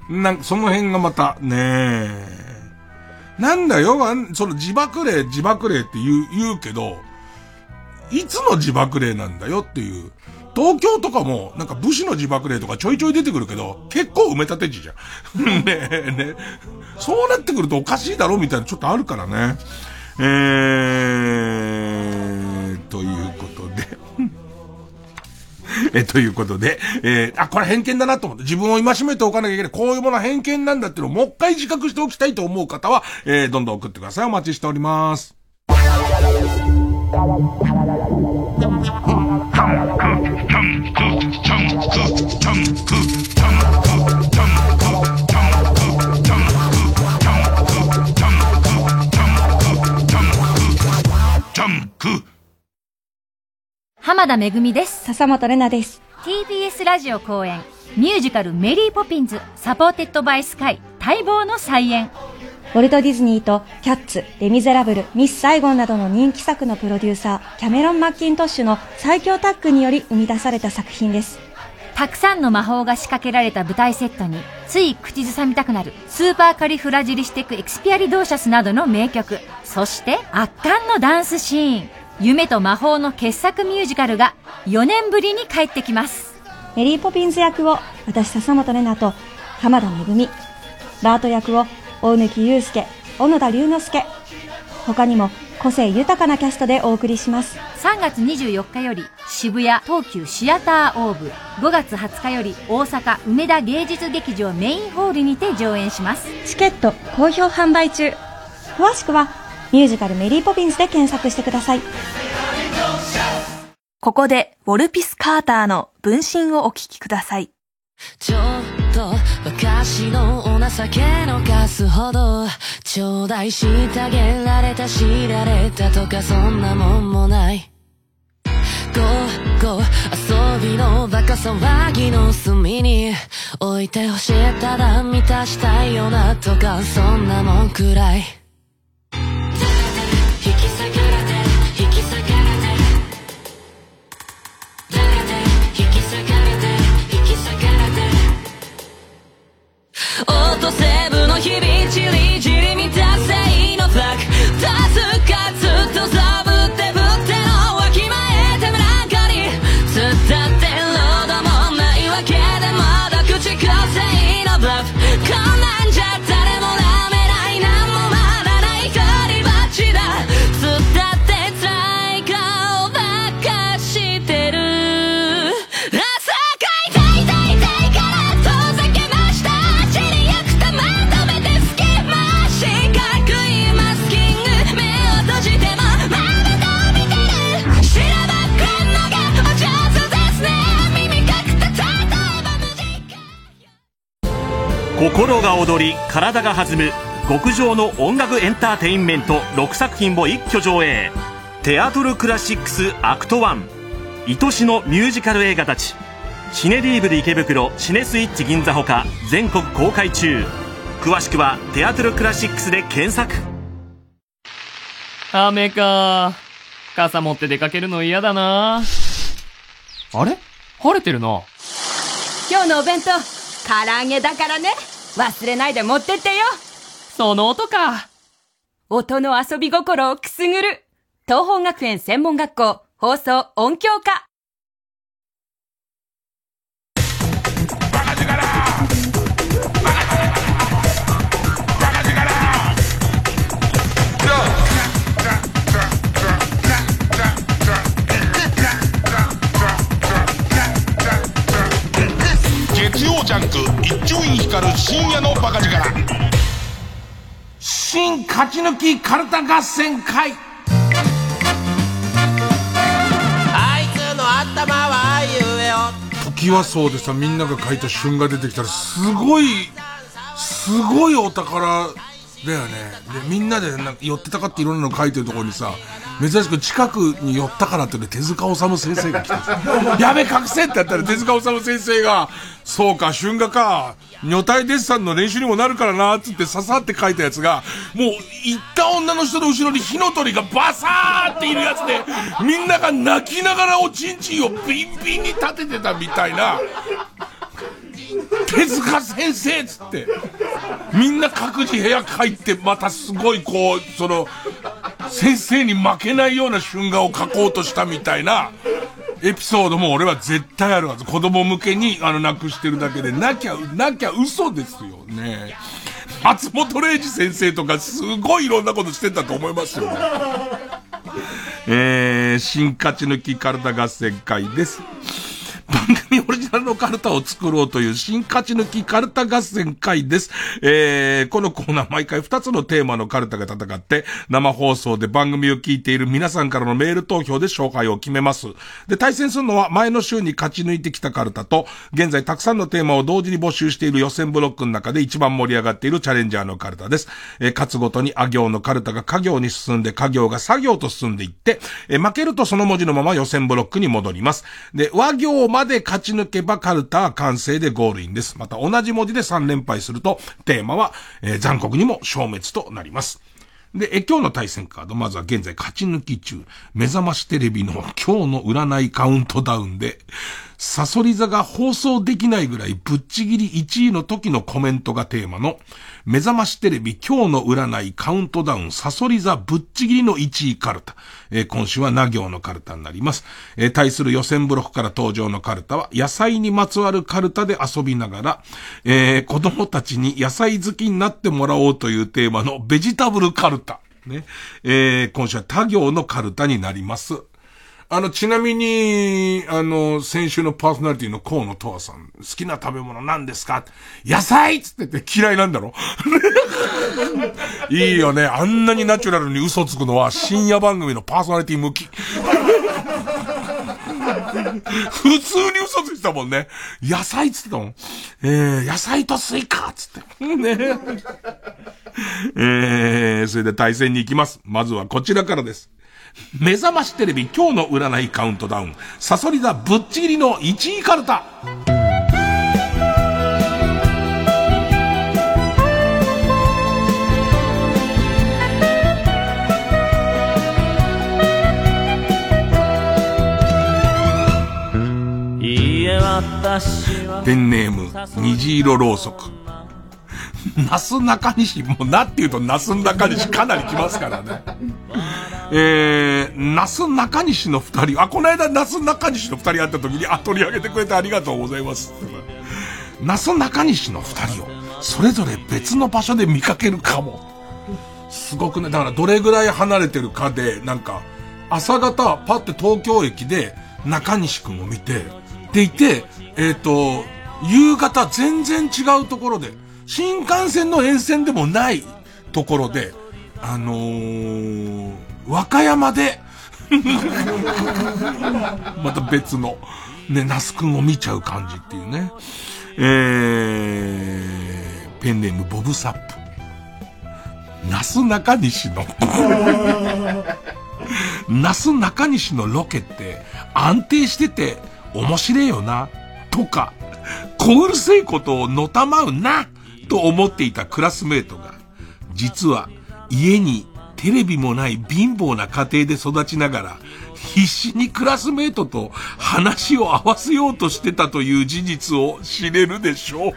なんかその辺がまた、ねえ。なんだよ、その自爆霊、自爆霊って言う、言うけど、いつの自爆霊なんだよっていう。東京とかも、なんか武士の自爆霊とかちょいちょい出てくるけど、結構埋め立て地じゃん。ねえ、ねそうなってくるとおかしいだろみたいなちょっとあるからね。えー、ということで。え、ということで、えー、あ、これ偏見だなと思って、自分を戒めておかなきゃいけない。こういうものは偏見なんだっていうのをもう一回自覚しておきたいと思う方は、えー、どんどん送ってください。お待ちしております。浜田めぐみです。笹本玲奈です。TBS ラジオ公演、ミュージカルメリーポピンズ、 Supported by Sky、待望の再演。ウォルト・ディズニーとキャッツ、レ・ミゼラブル、ミス・サイゴンなどの人気作のプロデューサー、キャメロン・マッキントッシュの最強タッグにより生み出された作品です。たくさんの魔法が仕掛けられた舞台セットに、つい口ずさみたくなる、スーパーカリフラジリスティック・エクスピアリドーシャスなどの名曲、そして圧巻のダンスシーン、夢と魔法の傑作ミュージカルが4年ぶりに帰ってきます。メリー・ポピンズ役を私、笹本玲奈と浜田めぐみ、バート役を大貫祐介、小野田龍之介。他にも個性豊かなキャストでお送りします。3月24日より渋谷東急シアターオーブ5月20日より大阪梅田芸術劇場メインホールにて上演しますチケット好評販売中。詳しくはミュージカルメリーポピンズで検索してください。ここで、ウォルピス・カーターの分身をお聞きください。ちょっと昔のお情けのかすほどちょうだいしてあげられた知られたとかそんなもんもないゴーゴー遊びのバカ騒ぎの隅に置いてほしいただ満たしたいよなとかそんなもんくらい。オートセーブの日々じりじり満たせ心が躍り体が弾む極上の音楽エンターテインメント6作品を一挙上映テアトルクラシックスアクト1愛しのミュージカル映画たちシネディーブル池袋シネスイッチ銀座ほか全国公開中詳しくはテアトルクラシックスで検索雨か。傘持って出かけるの嫌だな。あれ？晴れてるな。今日のお弁当、唐揚げだからね。忘れないで持ってってよ。その音か。音の遊び心をくすぐる。東方学園専門学校放送音響科。月曜ジャンク一丁院光る深夜のバカ力。新勝ち抜きカルタ合戦会。あいつの頭は言えよ時はそうでさみんなが書いた春が出てきたらすごいすごいお宝だよね。でみんなでなんか寄ってたかっていろんなの書いてるところにさ珍しく近くに寄ったからってね手塚治虫先生が来てさ やべ隠せってやったら手塚治虫先生がそうか春画か。女体デッサンの練習にもなるからなっつってささって書いたやつがもう行った女の人の後ろに火の鳥がバサーっているやつでみんなが泣きながらおちんちんをビンビンに立ててたみたいな。手塚先生っつって。みんな各自部屋帰ってまたすごいこうその先生に負けないような春画を描こうとしたみたいなエピソードも俺は絶対あるはず。子供向けにあのなくしてるだけで。なきゃなきゃ嘘ですよね。松本零士先生とかすごいいろんなことしてたと思いますよね。えー、新勝ち抜きカルタ合戦会です。番組オリジナルのカルタを作ろうという新勝ち抜きカルタ合戦会です。えー、このコーナー毎回2つのテーマのカルタが戦って、生放送で番組を聞いている皆さんからのメール投票で勝敗を決めます。で、対戦するのは前の週に勝ち抜いてきたカルタと、現在たくさんのテーマを同時に募集している予選ブロックの中で一番盛り上がっているチャレンジャーのカルタです。えー、勝つごとにあ行のカルタが家行に進んで、家行が作業と進んでいって、えー負けるとその文字のまま予選ブロックに戻ります。で、和行まで勝ち抜けばカルタは完成でゴールインです。また同じ文字で3連敗すると、テーマは、えー残酷にも消滅となります。で、え、今日の対戦カード、まずは現在勝ち抜き中、目覚ましテレビの今日の占いカウントダウンで、サソリ座が放送できないぐらいぶっちぎり1位の時のコメントがテーマの、目覚ましテレビ今日の占いカウントダウンサソリ座ぶっちぎりの1位カルタ。えー、今週はな行のカルタになります。えー、対する予選ブロックから登場のカルタは、野菜にまつわるカルタで遊びながら、えー、子供たちに野菜好きになってもらおうというテーマのベジタブルカルタ。ね。え、今週は他行のカルタになります。あの、ちなみに、あの、先週のパーソナリティの河野とわさん、好きな食べ物何ですか？野菜っつってて嫌いなんだろ？いいよね。あんなにナチュラルに嘘つくのは深夜番組のパーソナリティ向き。普通に嘘ついてたもんね。野菜っつってたもん。えー、野菜とスイカっつって。ね えー、それで対戦に行きます。まずはこちらからです。目覚ましテレビ今日の占いカウントダウン。サソリ座ぶっちぎりの1位カルタ。ペンネーム、虹色ろうそく。なす中西、もうなって言うとなす中西かなり来ますからね。えー、なす中西の二人、あ、この間なす中西の二人会った時に、あ、取り上げてくれてありがとうございます。なす中西の二人を、それぞれ別の場所で見かけるかも。すごくね、だからどれぐらい離れてるかで、なんか、朝方、パって東京駅で中西くんを見て、でいて、えっ、ー、と、夕方全然違うところで、新幹線の沿線でもないところで、あのー、和歌山で また別の、ね、那須くんを見ちゃう感じっていうね。えー、ペンネームボブサップ。那須中西の 那須中西のロケって安定してて面白いよな、とか、小うるせえことをのたまうな、と思っていたクラスメートが、実は家にテレビもない貧乏な家庭で育ちながら、必死にクラスメートと話を合わせようとしてたという事実を知れるでしょう。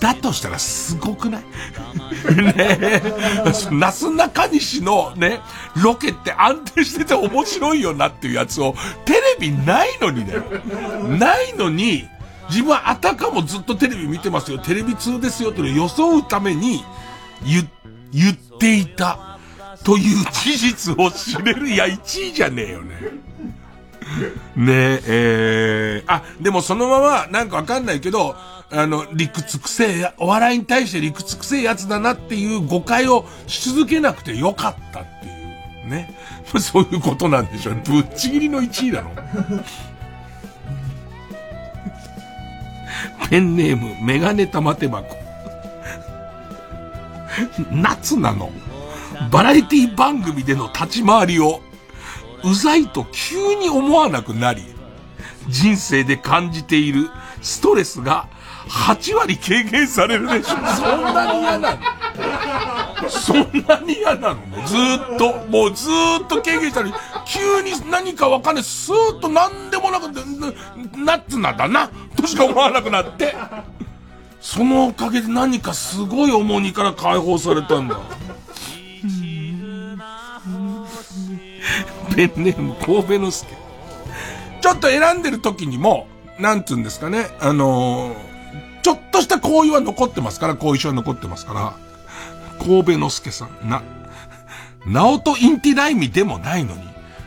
だとしたらすごくない？ねえ。なすなかにしのね、ロケって安定してて面白いよなっていうやつを、テレビないのにね。ないのに、自分はあたかもずっとテレビ見てますよ、テレビ通ですよっていうのを装うために言、言っていたという事実を知れる。いや、1位じゃねえよね。ねえ、えー、あ、でもそのまま、なんかわかんないけど、あの、理屈くせえ、お笑いに対して理屈くせえやつだなっていう誤解をし続けなくてよかったっていう、ね。そういうことなんでしょうね。ぶっちぎりの1位だろ。ペンネーム、メガネ玉手箱。夏なの。バラエティ番組での立ち回りを、うざいと急に思わなくなり、人生で感じているストレスが8割軽減されるでしょ。そんなに嫌なの？そんなに嫌なの？ずっと、もうずっと軽減したり、急に何かわかんない、スーッと何でもなくて、ナッツなんだな、としか思わなくなって。そのおかげで何かすごい重荷から解放されたんだ。ペンネーム神戸之助。ちょっと選んでる時にも、なんつうんですかね、あのーちょっとした行為は残ってますから、後遺症は残ってますから、神戸之助さん、な、ナオトインティライミでもないのに、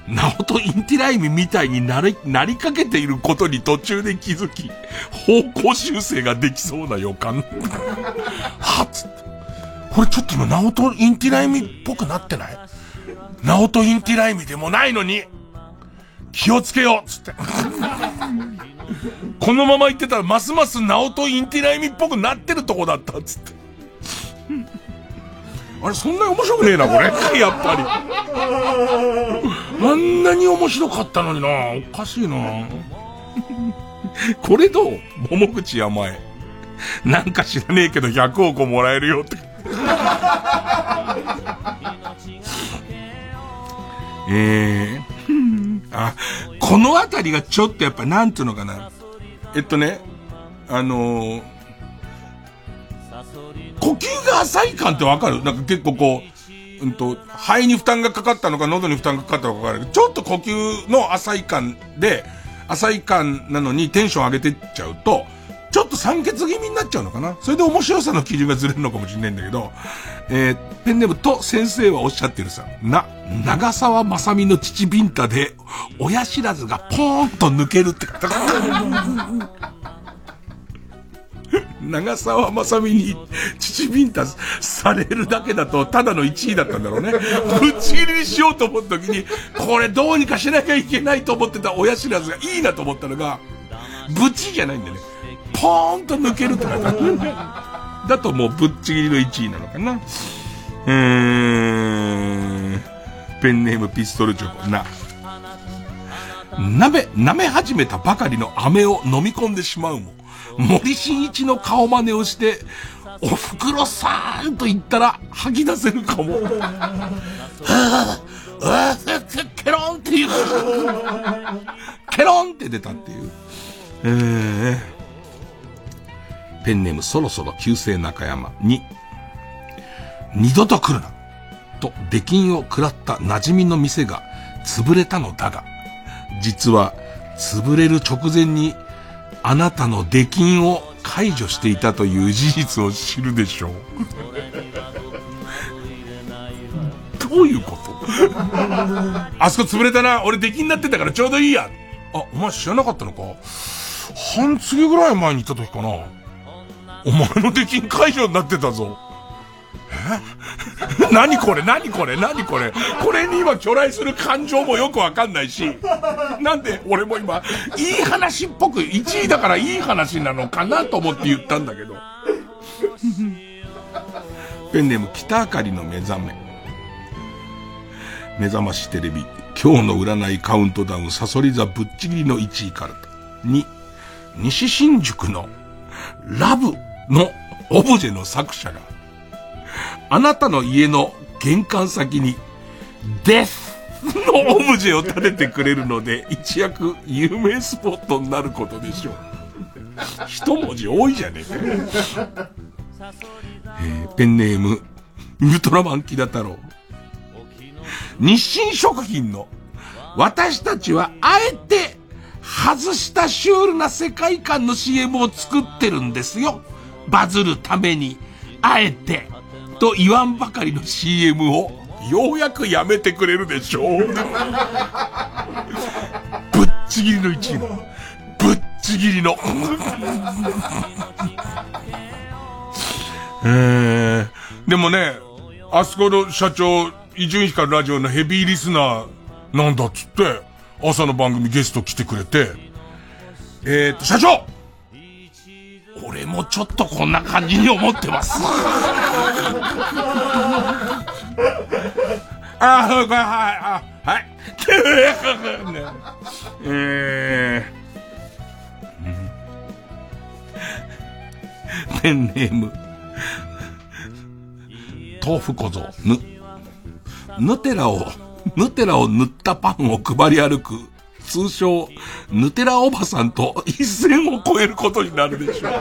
ナオトインティライミみたいになり、なりかけていることに途中で気づき、方向修正ができそうな予感。はっつって。これちょっと今、ナオトインティライミっぽくなってない？ナオトインティライミでもないのに、気をつけようつって。このまま行ってたらますますナオトインティライミっぽくなってるとこだったっつって。あれ、そんなに面白くねえな、これ。やっぱり。あんなに面白かったのにな。おかしいな。これどう？桃口山へ。なんか知らねえけど100億もらえるよって。えー、あ、このあたりがちょっとやっぱなんていうのかな。えっとね、あのー、呼吸が浅い感ってわかる？なんか結構こう、うんと、肺に負担がかかったのか喉に負担がかかったのかわかるちょっと呼吸の浅い感で、浅い感なのにテンション上げてっちゃうと、ちょっと酸欠気味になっちゃうのかな？それで面白さの基準がずれるのかもしれないんだけど、えー、ペンネームと先生はおっしゃってるさ、な、長沢正美の父ビンタで、親知らずがポーンと抜けるって 長澤まさみに父ビンタされるだけだとただの1位だったんだろうね。ぶっちぎりにしようと思った時に、これどうにかしなきゃいけないと思ってた親知らずがいいなと思ったのが、ぶちじゃないんだよね。ポーンと抜けるって書いてある。だともうぶっちぎりの1位なのかな。うー。ペンネームピストルチョコな。舐め、舐め始めたばかりの飴を飲み込んでしまうも。森進一の顔真似をして、おふくろさーんと言ったら吐き出せるかも。はぁ、あケロンっていう。ケロンって出たっていう。えー、ペンネームそろそろ旧姓中山に、二度と来るな。と、出禁を食らった馴染みの店が潰れたのだが、実は、潰れる直前にあなたの出禁を解除していたという事実を知るでしょう。どういうこと？あそこ潰れたな。俺出禁になってたからちょうどいいや。あ、お前知らなかったのか？半月ぐらい前に行った時かな。お前の出禁解除になってたぞ。え？何これ？何これ？何これ？これに今巨来する感情もよくわかんないし、なんで俺も今、いい話っぽく、1位だからいい話なのかなと思って言ったんだけど。ペンネーム北あかりの目覚め。目覚ましテレビ、今日の占いカウントダウン、サソリ座ぶっちぎりの1位から。2、西新宿のラブ。のオブジェの作者が、あなたの家の玄関先に、デスのオブジェを立ててくれるので、一躍有名スポットになることでしょう。一文字多いじゃねえか。えー、ペンネーム、ウルトラマンキダ太郎。日清食品の、私たちはあえて外したシュールな世界観の CM を作ってるんですよ。バズるために、あえて。と言わんばかりの CM をようやくやめてくれるでしょう。ぶっちぎりの1位の。ぶっちぎりの。えー、でもね、あそこの社長、伊集院光ラジオのヘビーリスナーなんだっつって、朝の番組ゲスト来てくれて、えーと、社長俺もちょっとこんな感じに思ってます。あ、はい、はい、あ、はい。えー、ペンネーム、豆腐小僧、ぬ、ヌテラを、ヌテラを塗ったパンを配り歩く通称、ヌテラおばさんと一線を越えることになるでしょう。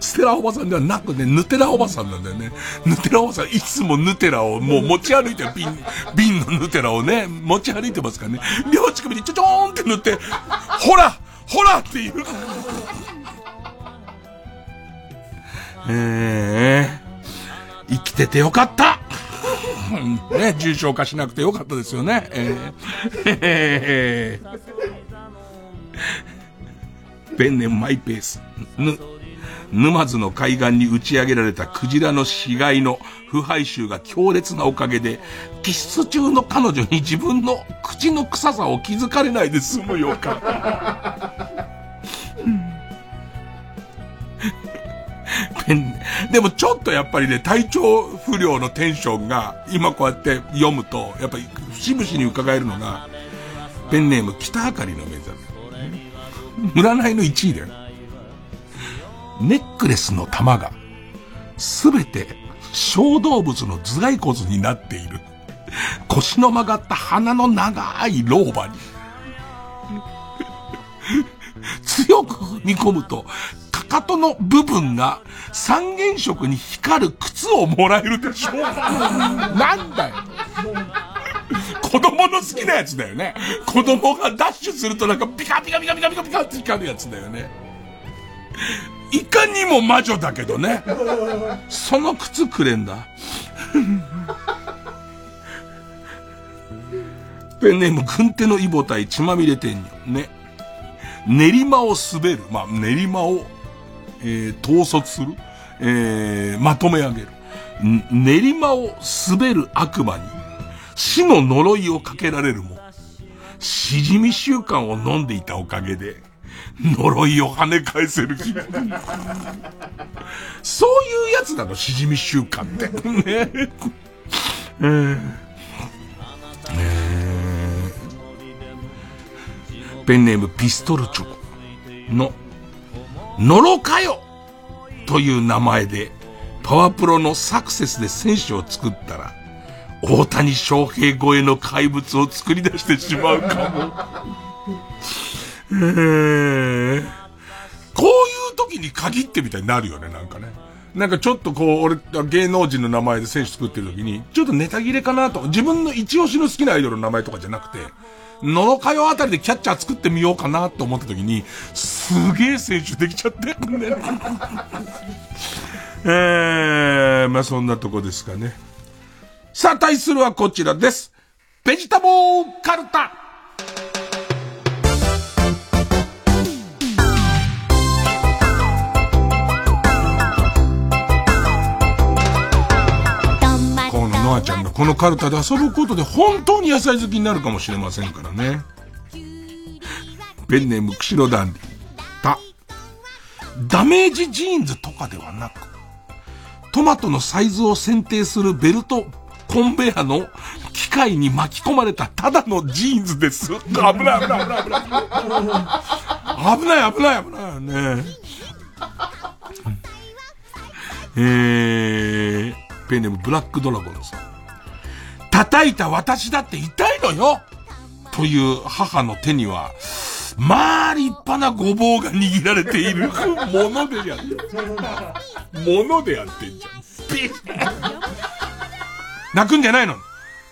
ステラおばさんではなくね、ヌテラおばさんなんだよね。ヌテラおばさん、いつもヌテラをもう持ち歩いてる、瓶、瓶のヌテラをね、持ち歩いてますからね。両乳首にちょちょーんって塗って、ほらほらっていう。えー、生きててよかったね、重症化しなくてよかったですよね。えー、えー、ペンネマイペース。ぬ、沼津の海岸に打ち上げられたクジラの死骸の腐敗臭が強烈なおかげで、気質中の彼女に自分の口の臭さを気づかれないで済むよか。でもちょっとやっぱりね、体調不良のテンションが、今こうやって読むと、やっぱり、節々に伺えるのが、ペンネーム北あかりの目覚め。占いの1位だよ。ネックレスの玉が、すべて小動物の頭蓋骨になっている。腰の曲がった鼻の長い老婆に、強く踏み込むと、かかとの部分が三原色に光る靴をもらえるでしょなんだよ。子供の好きなやつだよね。子供がダッシュするとなんかピカピカピカピカピカピカって光るやつだよね。いかにも魔女だけどね。その靴くれんだ。ペンネーム、軍手のイボ対血まみれ天女。ね。練馬を滑る。まあ、練馬を、えー、統率する。えー、まとめ上げる。練馬を滑る悪魔に、死の呪いをかけられるも、しじみ習慣を飲んでいたおかげで、呪いを跳ね返せる気分。そういうやつなの、しじみ習慣って。ねえーえペンネームピストルチョコの、ノロかよという名前で、パワプロのサクセスで選手を作ったら、大谷翔平超えの怪物を作り出してしまうかも。えー、こういう時に限ってみたいになるよね、なんかね。なんかちょっとこう、俺、芸能人の名前で選手作ってる時に、ちょっとネタ切れかなと、自分の一押しの好きなアイドルの名前とかじゃなくて、野呂かよあたりでキャッチャー作ってみようかなと思った時に、すげえ選手できちゃってんね。えー、まあそんなとこですかね。さあ、対するはこちらです。ベジタボーカルタノアちゃんがこのカルタで遊ぶことで本当に野菜好きになるかもしれませんからね。ペンネーム、釧路ダンディ。た。ダメージジーンズとかではなく、トマトのサイズを選定するベルトコンベヤの機械に巻き込まれたただのジーンズです。危ない危ない危ない危ない。危ない危ない危ないね。えー、ペンネームブラックドラゴンさん。叩いた私だって痛いのよという母の手には、まあ立派なごぼうが握られている ものでやってん。ものでやってんじゃん。ピ ッ泣くんじゃないの？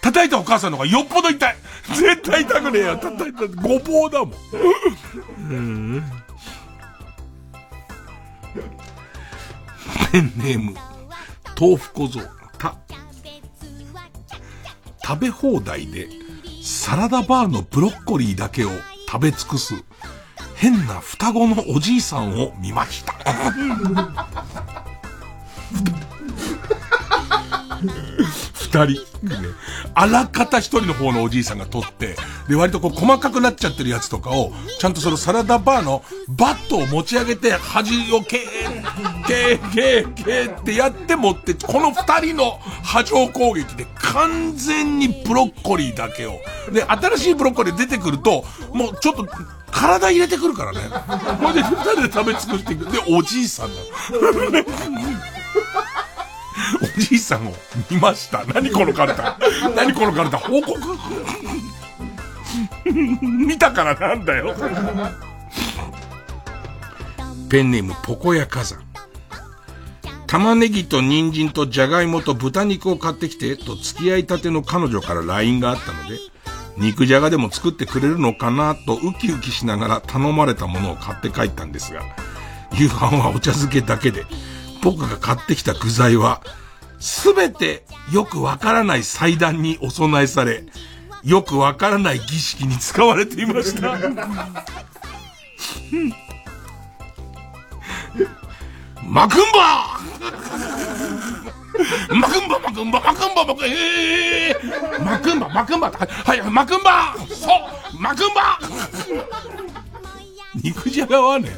叩いたお母さんの方がよっぽど痛い絶対痛くねえよ叩いた、ごぼうだもん。うん。ペンネーム、豆腐小僧、た、食べ放題で、サラダバーのブロッコリーだけを食べ尽くす、変な双子のおじいさんを見ました。二人。あらかた一人の方のおじいさんが取って、で、割とこう細かくなっちゃってるやつとかを、ちゃんとそのサラダバーのバットを持ち上げて、端をケー、ケー、ケー、ケーってやって持って、この二人の波状攻撃で完全にブロッコリーだけを。で、新しいブロッコリー出てくると、もうちょっと、体入れてくるからね。ほいで、二人で食べ尽くしていく。で、おじいさんなの。おじいさんを見ました。何このカルタ。何このカルタ。報告見たからなんだよ。ペンネームポコヤ火山。玉ねぎと人参とじゃがいもと豚肉を買ってきて、と付き合いたての彼女から LINE があったので、肉じゃがでも作ってくれるのかなとウキウキしながら頼まれたものを買って帰ったんですが、夕飯はお茶漬けだけで、僕が買ってきた具材は、すべてよくわからない祭壇にお供えされ、よくわからない儀式に使われていました。マクンバマクンバマクンバマクンバマクンえー、マクンバマクンバはいマクンバそうマクンバ肉じゃがはね。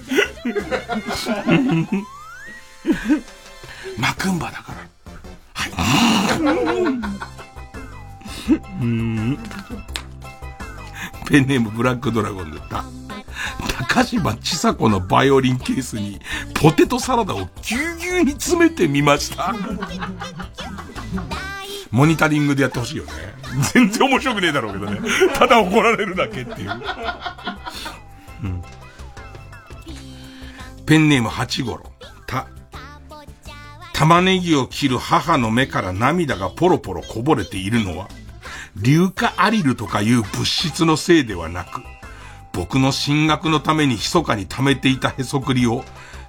マクンバだから。はい。うん。ペンネームブラックドラゴンだった。高島千佐子のバイオリンケースにポテトサラダをぎゅうぎゅうに詰めてみました。モニタリングでやってほしいよね。全然面白くねえだろうけどね。ただ怒られるだけっていう。うんペンネーム八五郎。た、玉ねぎを切る母の目から涙がポロポロこぼれているのは、硫化アリルとかいう物質のせいではなく、僕の進学のために密かに貯めていたへそくりを、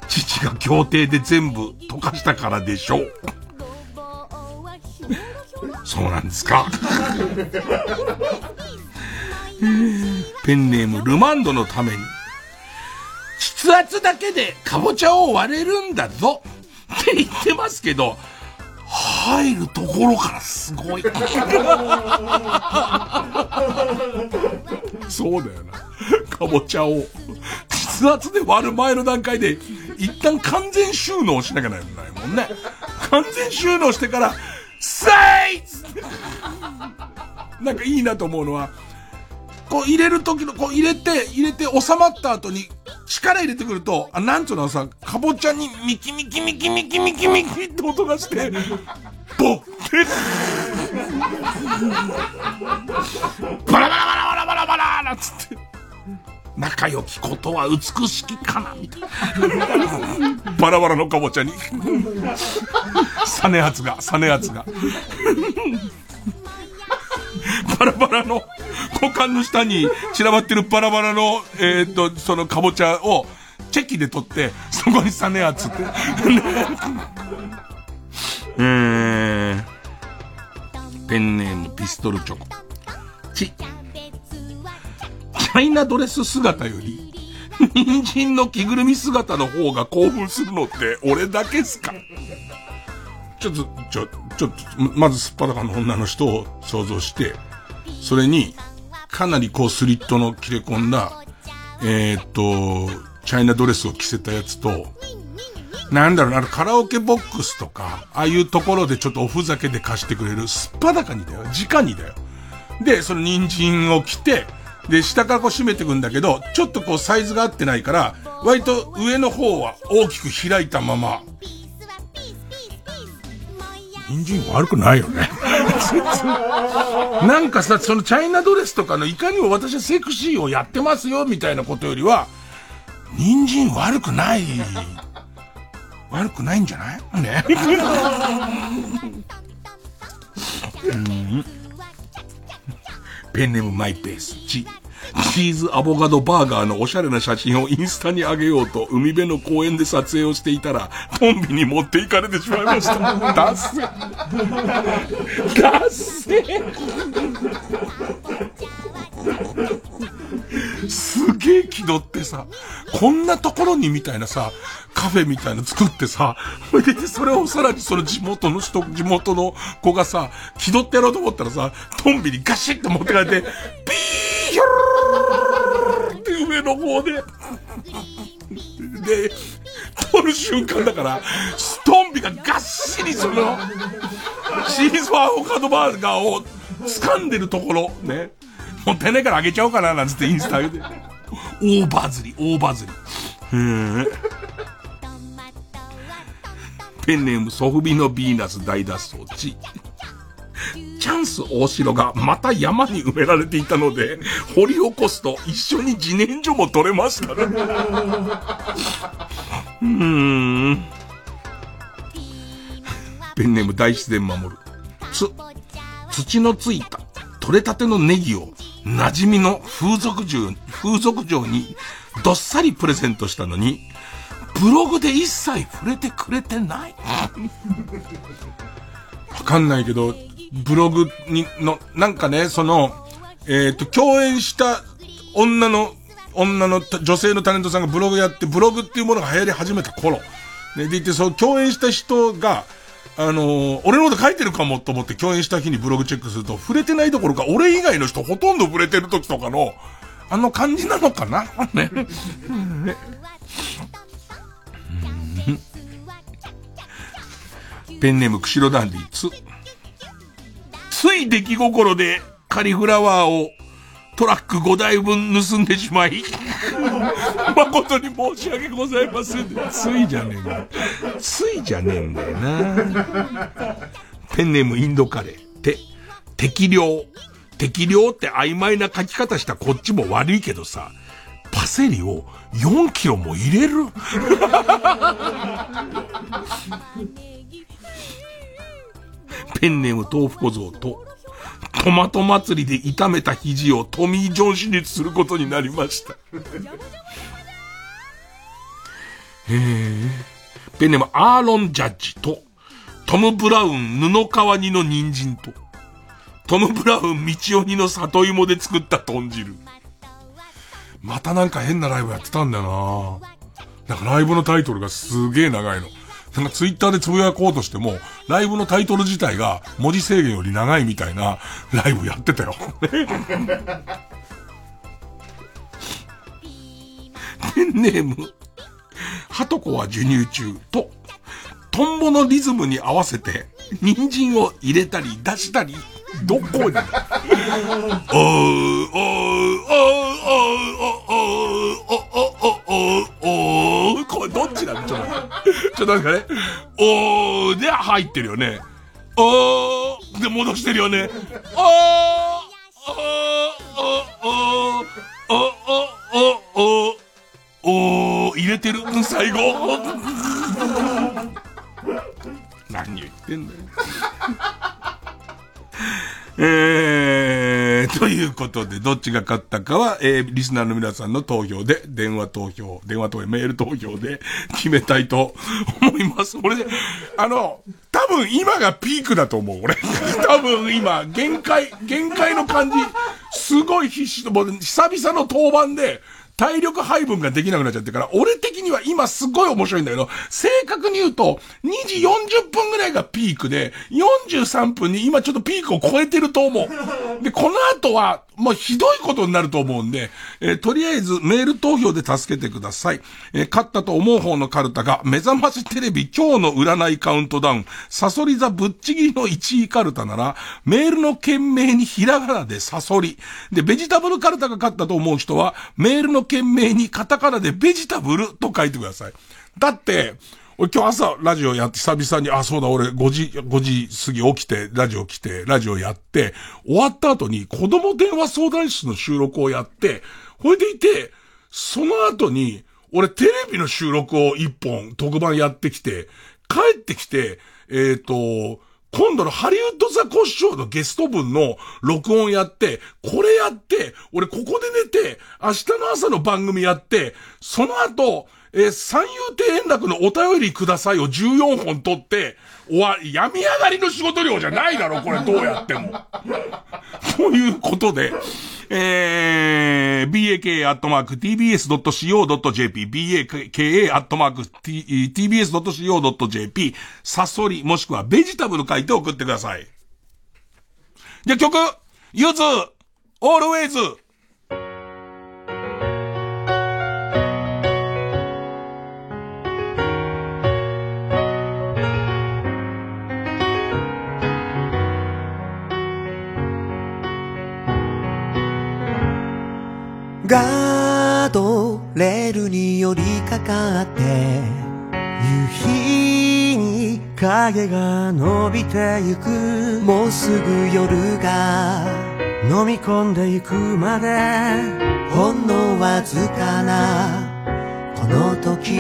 父が協定で全部溶かしたからでしょう。そうなんですか？ペンネームルマンドのために、筆圧だけでかぼちゃを割れるんだぞって言ってますけど、入るところからすごい。そうだよな。かぼちゃを、筆圧で割る前の段階で、一旦完全収納しなきゃならないもんね。完全収納してから、せいなんかいいなと思うのは、こう入れる時の、こう入れて、入れて収まった後に、力入れてくると、あ、なんつうのさ、かぼちゃにミキミキミキミキミキミキって音がして、ボッて、バラバラバラバラバラバラなんつって、仲良きことは美しきかな、みたいな。バラバラのかぼちゃに。サネ圧が、サネ圧が。バラバラの、股間の下に散らばってるバラバラの、えー、っと、そのかぼちゃを、チェキで取って、そこにサネアツって。え ー、ペンネームピストルチョコ。ち。チャイナドレス姿より、人参の着ぐるみ姿の方が興奮するのって俺だけっすか？ちょっと、ちょ、ちょっと、まずすっぱだかの女の人を想像して、それに、かなりこうスリットの切れ込んだ、えー、っと、チャイナドレスを着せたやつと、なんだろうな、カラオケボックスとか、ああいうところでちょっとおふざけで貸してくれる、すっぱだかにだよ。直にだよ。で、その人参を着て、で、下からこう締めていくんだけど、ちょっとこうサイズが合ってないから、割と上の方は大きく開いたまま、人参悪くないよね。なんかさ、そのチャイナドレスとかのいかにも私はセクシーをやってますよみたいなことよりは、人参悪くない。悪くないんじゃない？ね。うんペンネームマイペース。チ。チーズアボカドバーガーのおしゃれな写真をインスタに上げようと海辺の公園で撮影をしていたら、コンビに持っていかれてしまいました。ダッセダッセすげえ気取ってさ、こんなところにみたいなさ、カフェみたいな作ってさ、で、それをさらにその地元の人、地元の子がさ、気取ってやろうと思ったらさ、トンビにガシッと持ってかれて、ピーヒョーって上の方で、で、取る瞬間だから、トンビががっしりその、チーズアボカドバーガーを掴んでるところ、ね。もったいないからあげちゃおうかな、なんつってインスタ上げて。大バズり、大バズり。へー。ペンネームソフビのヴィーナス大脱走地。チャンス大城がまた山に埋められていたので、掘り起こすと一緒に自然薯も取れましたね。うーん。ペンネーム大自然守る。つ、土のついた、取れたてのネギを、馴染みの風俗嬢、風俗嬢に、どっさりプレゼントしたのに、ブログで一切触れてくれてない。わかんないけど、ブログに、の、なんかね、その、えっ、ー、と、共演した女の、女の、女性のタレントさんがブログやって、ブログっていうものが流行り始めた頃、ね、でいて、その共演した人が、あのー、俺のこと書いてるかもと思って共演した日にブログチェックすると、触れてないどころか、俺以外の人ほとんど触れてる時とかの、あの感じなのかな？ね。ペンネーム、釧路ダンディ、つ。つい出来心でカリフラワーをトラック5台分盗んでしまい、誠に申し訳ございません。ついじゃねえんだよ。ついじゃねえんだよな。ペンネームインドカレー。て、適量。適量って曖昧な書き方したこっちも悪いけどさ、パセリを4キロも入れる ペンネーム豆腐小僧と、トマト祭りで炒めた肘をトミー・ジョン手術することになりました。へえ。ペンネームアーロン・ジャッジと、トム・ブラウン布川煮の人参と、トム・ブラウン道鬼の里芋で作った豚汁。またなんか変なライブやってたんだよななんかライブのタイトルがすげえ長いの。なんかツイッターでつぶやこうとしても、ライブのタイトル自体が文字制限より長いみたいなライブやってたよ。ペンネーム、ハトコは授乳中と、トンボのリズムに合わせて、人参を入れたり出したり、どこに？おー、おー、おー、おー、おー、おー、おー、これどっちなのちょっと、ちょっとなんかね、おーで入ってるよね。おーで戻してるよね。おー、おー、おー、おー、おー、おー、おー、おー、入れてる最後。何言ってんだよ。えー、ということで、どっちが勝ったかは、えー、リスナーの皆さんの投票で、電話投票、電話投票、メール投票で決めたいと思います。俺で、あの、多分今がピークだと思う、俺。多分今、限界、限界の感じ、すごい必死と、もう久々の登板で、体力配分ができなくなっちゃってから、俺的には今すごい面白いんだけど、正確に言うと、2時40分ぐらいがピークで、43分に今ちょっとピークを超えてると思う。で、この後は、もうひどいことになると思うんで、えー、とりあえずメール投票で助けてください。えー、勝ったと思う方のカルタが、目覚ましテレビ今日の占いカウントダウン、サソリ座ぶっちぎりの1位カルタなら、メールの件名にひらがなでサソリ。で、ベジタブルカルタが勝ったと思う人は、メールの件名にカタカナでベジタブルと書いてください。だって、俺今日朝ラジオやって久々に、あ、そうだ俺5時、5時過ぎ起きて、ラジオ来て、ラジオやって、終わった後に子供電話相談室の収録をやって、ほいでいて、その後に、俺テレビの収録を一本特番やってきて、帰ってきて、えっ、と、今度のハリウッドザコシショウのゲスト分の録音やって、これやって、俺ここで寝て、明日の朝の番組やって、その後、えー三遊亭円楽のお便りくださいを14本取って、終わ、病み上がりの仕事量じゃないだろ、これどうやっても。ということで、えー、baka.tbs.co.jp、baka.tbs.co.jp、サソリ、もしくはベジタブル書いて送ってください。じゃ曲、ゆず、オールウェイズ。寄りかかって夕日に影が伸びてゆくもうすぐ夜が飲み込んでゆくまでほんのわずかなこの時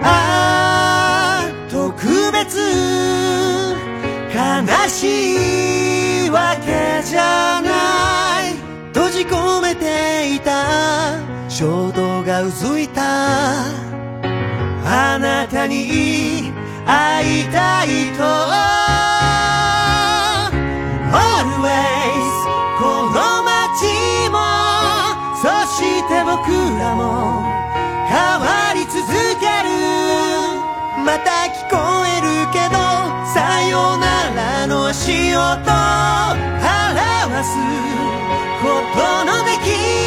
ああ特別悲しいわけじゃない。閉じ込めていた。衝動がうずいた。あなたに会いたいと。Always この街もそして僕らも変わり続ける。また聞こえるけどさよならの足音表す。ことのできな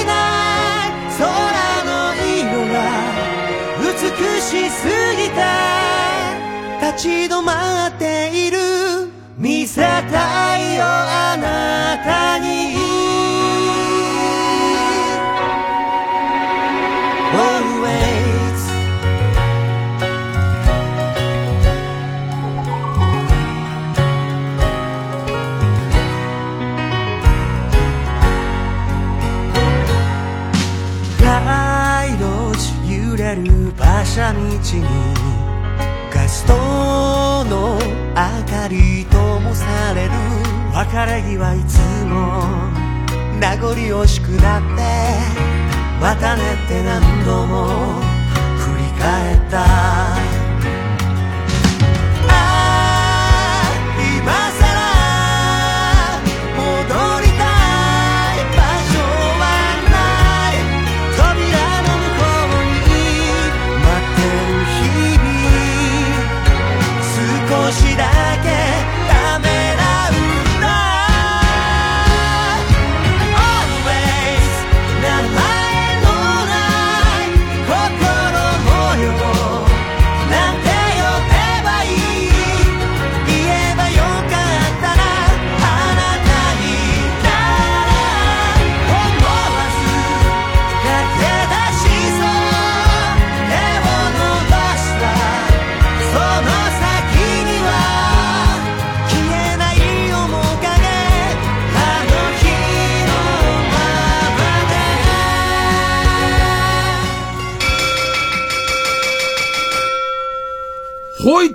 しすぎた。立ち止まっている。見せたいよあなたに。車道にガストの明かりともされる。別れ際いつも名残惜しくなってまたねって何度も振り返った。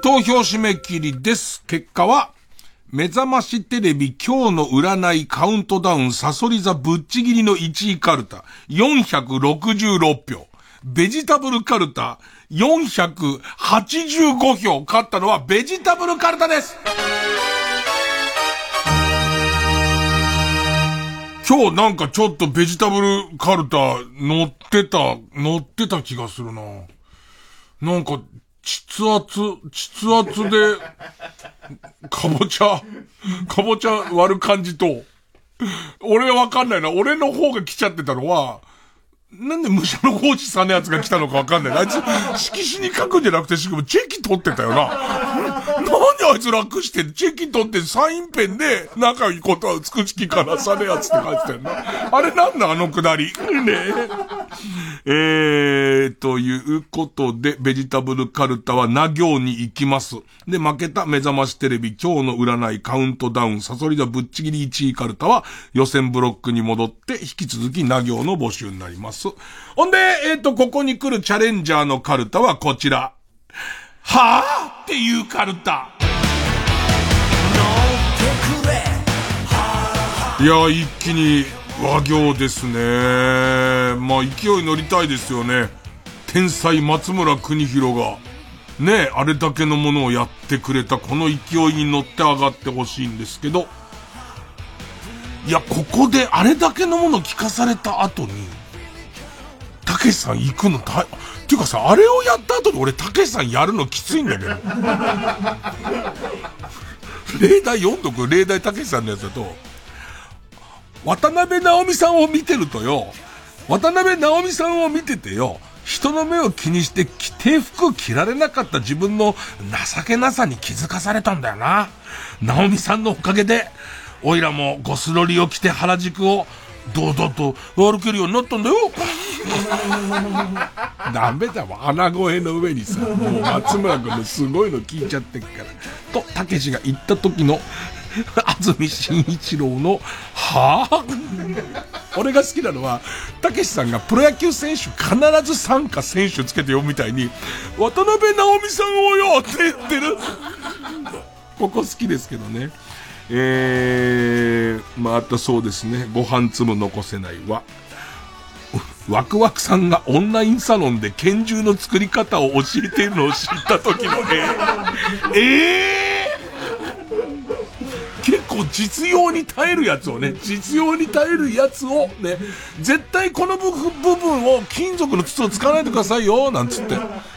投票締め切りです。結果は、目覚ましテレビ今日の占いカウントダウンサソリ座ぶっちぎりの1位カルタ466票。ベジタブルカルタ485票。勝ったのはベジタブルカルタです。今日なんかちょっとベジタブルカルタ乗ってた、乗ってた気がするな。なんか、膣圧、膣圧で、かぼちゃ、かぼちゃ割る感じと、俺わかんないな。俺の方が来ちゃってたのは、なんで武者の法師さんのやつが来たのかわかんない。あいつ、色紙に書くんじゃなくて、しかもチェキ取ってたよな。なんであいつ楽してチェキ取ってサインペンで仲いいことは美しきからされやつって書いてたよな。あれなんだあのくだり？ねえ。えー、ということで、ベジタブルカルタはな行に行きます。で、負けた目覚ましテレビ今日の占いカウントダウンサソリ座ぶっちぎり1位カルタは予選ブロックに戻って引き続きな行の募集になります。ほんで、えっ、と、ここに来るチャレンジャーのカルタはこちら。はぁっていうカルタ。いや、一気に和行ですね。まあ、勢い乗りたいですよね。天才松村邦弘が、ね、あれだけのものをやってくれたこの勢いに乗って上がってほしいんですけど、いや、ここであれだけのもの聞かされた後に、たけしさん行くの大、っていうかさ、あれをやった後に俺たけしさんやるのきついんだけど。例題読んどく？例題たけしさんのやつだと、渡辺直美さんを見てるとよ、渡辺直美さんを見ててよ、人の目を気にして着て服着られなかった。自分の情けなさに気づかされたんだよな。直美さんのおかげで、おいらもゴスロリを着て原宿を堂々と歩けるようになったんだよ。ダメだわ、穴声の上にさ、もう松村君のすごいの聞いちゃってっから。と、たけしが言った時の、安住紳一郎の、はぁ俺が好きなのは、たけしさんがプロ野球選手必ず参加選手つけてよみたいに、渡辺直美さんをよって言ってる。ここ好きですけどね。えー、また、そうですね、ご飯粒残せないわ、ワクワクさんがオンラインサロンで拳銃の作り方を教えているのを知った時のね、えー、構実用に耐えるやつをね、実用に耐えるやつをね、絶対この部分を金属の筒を使わないでくださいよ、なんつって。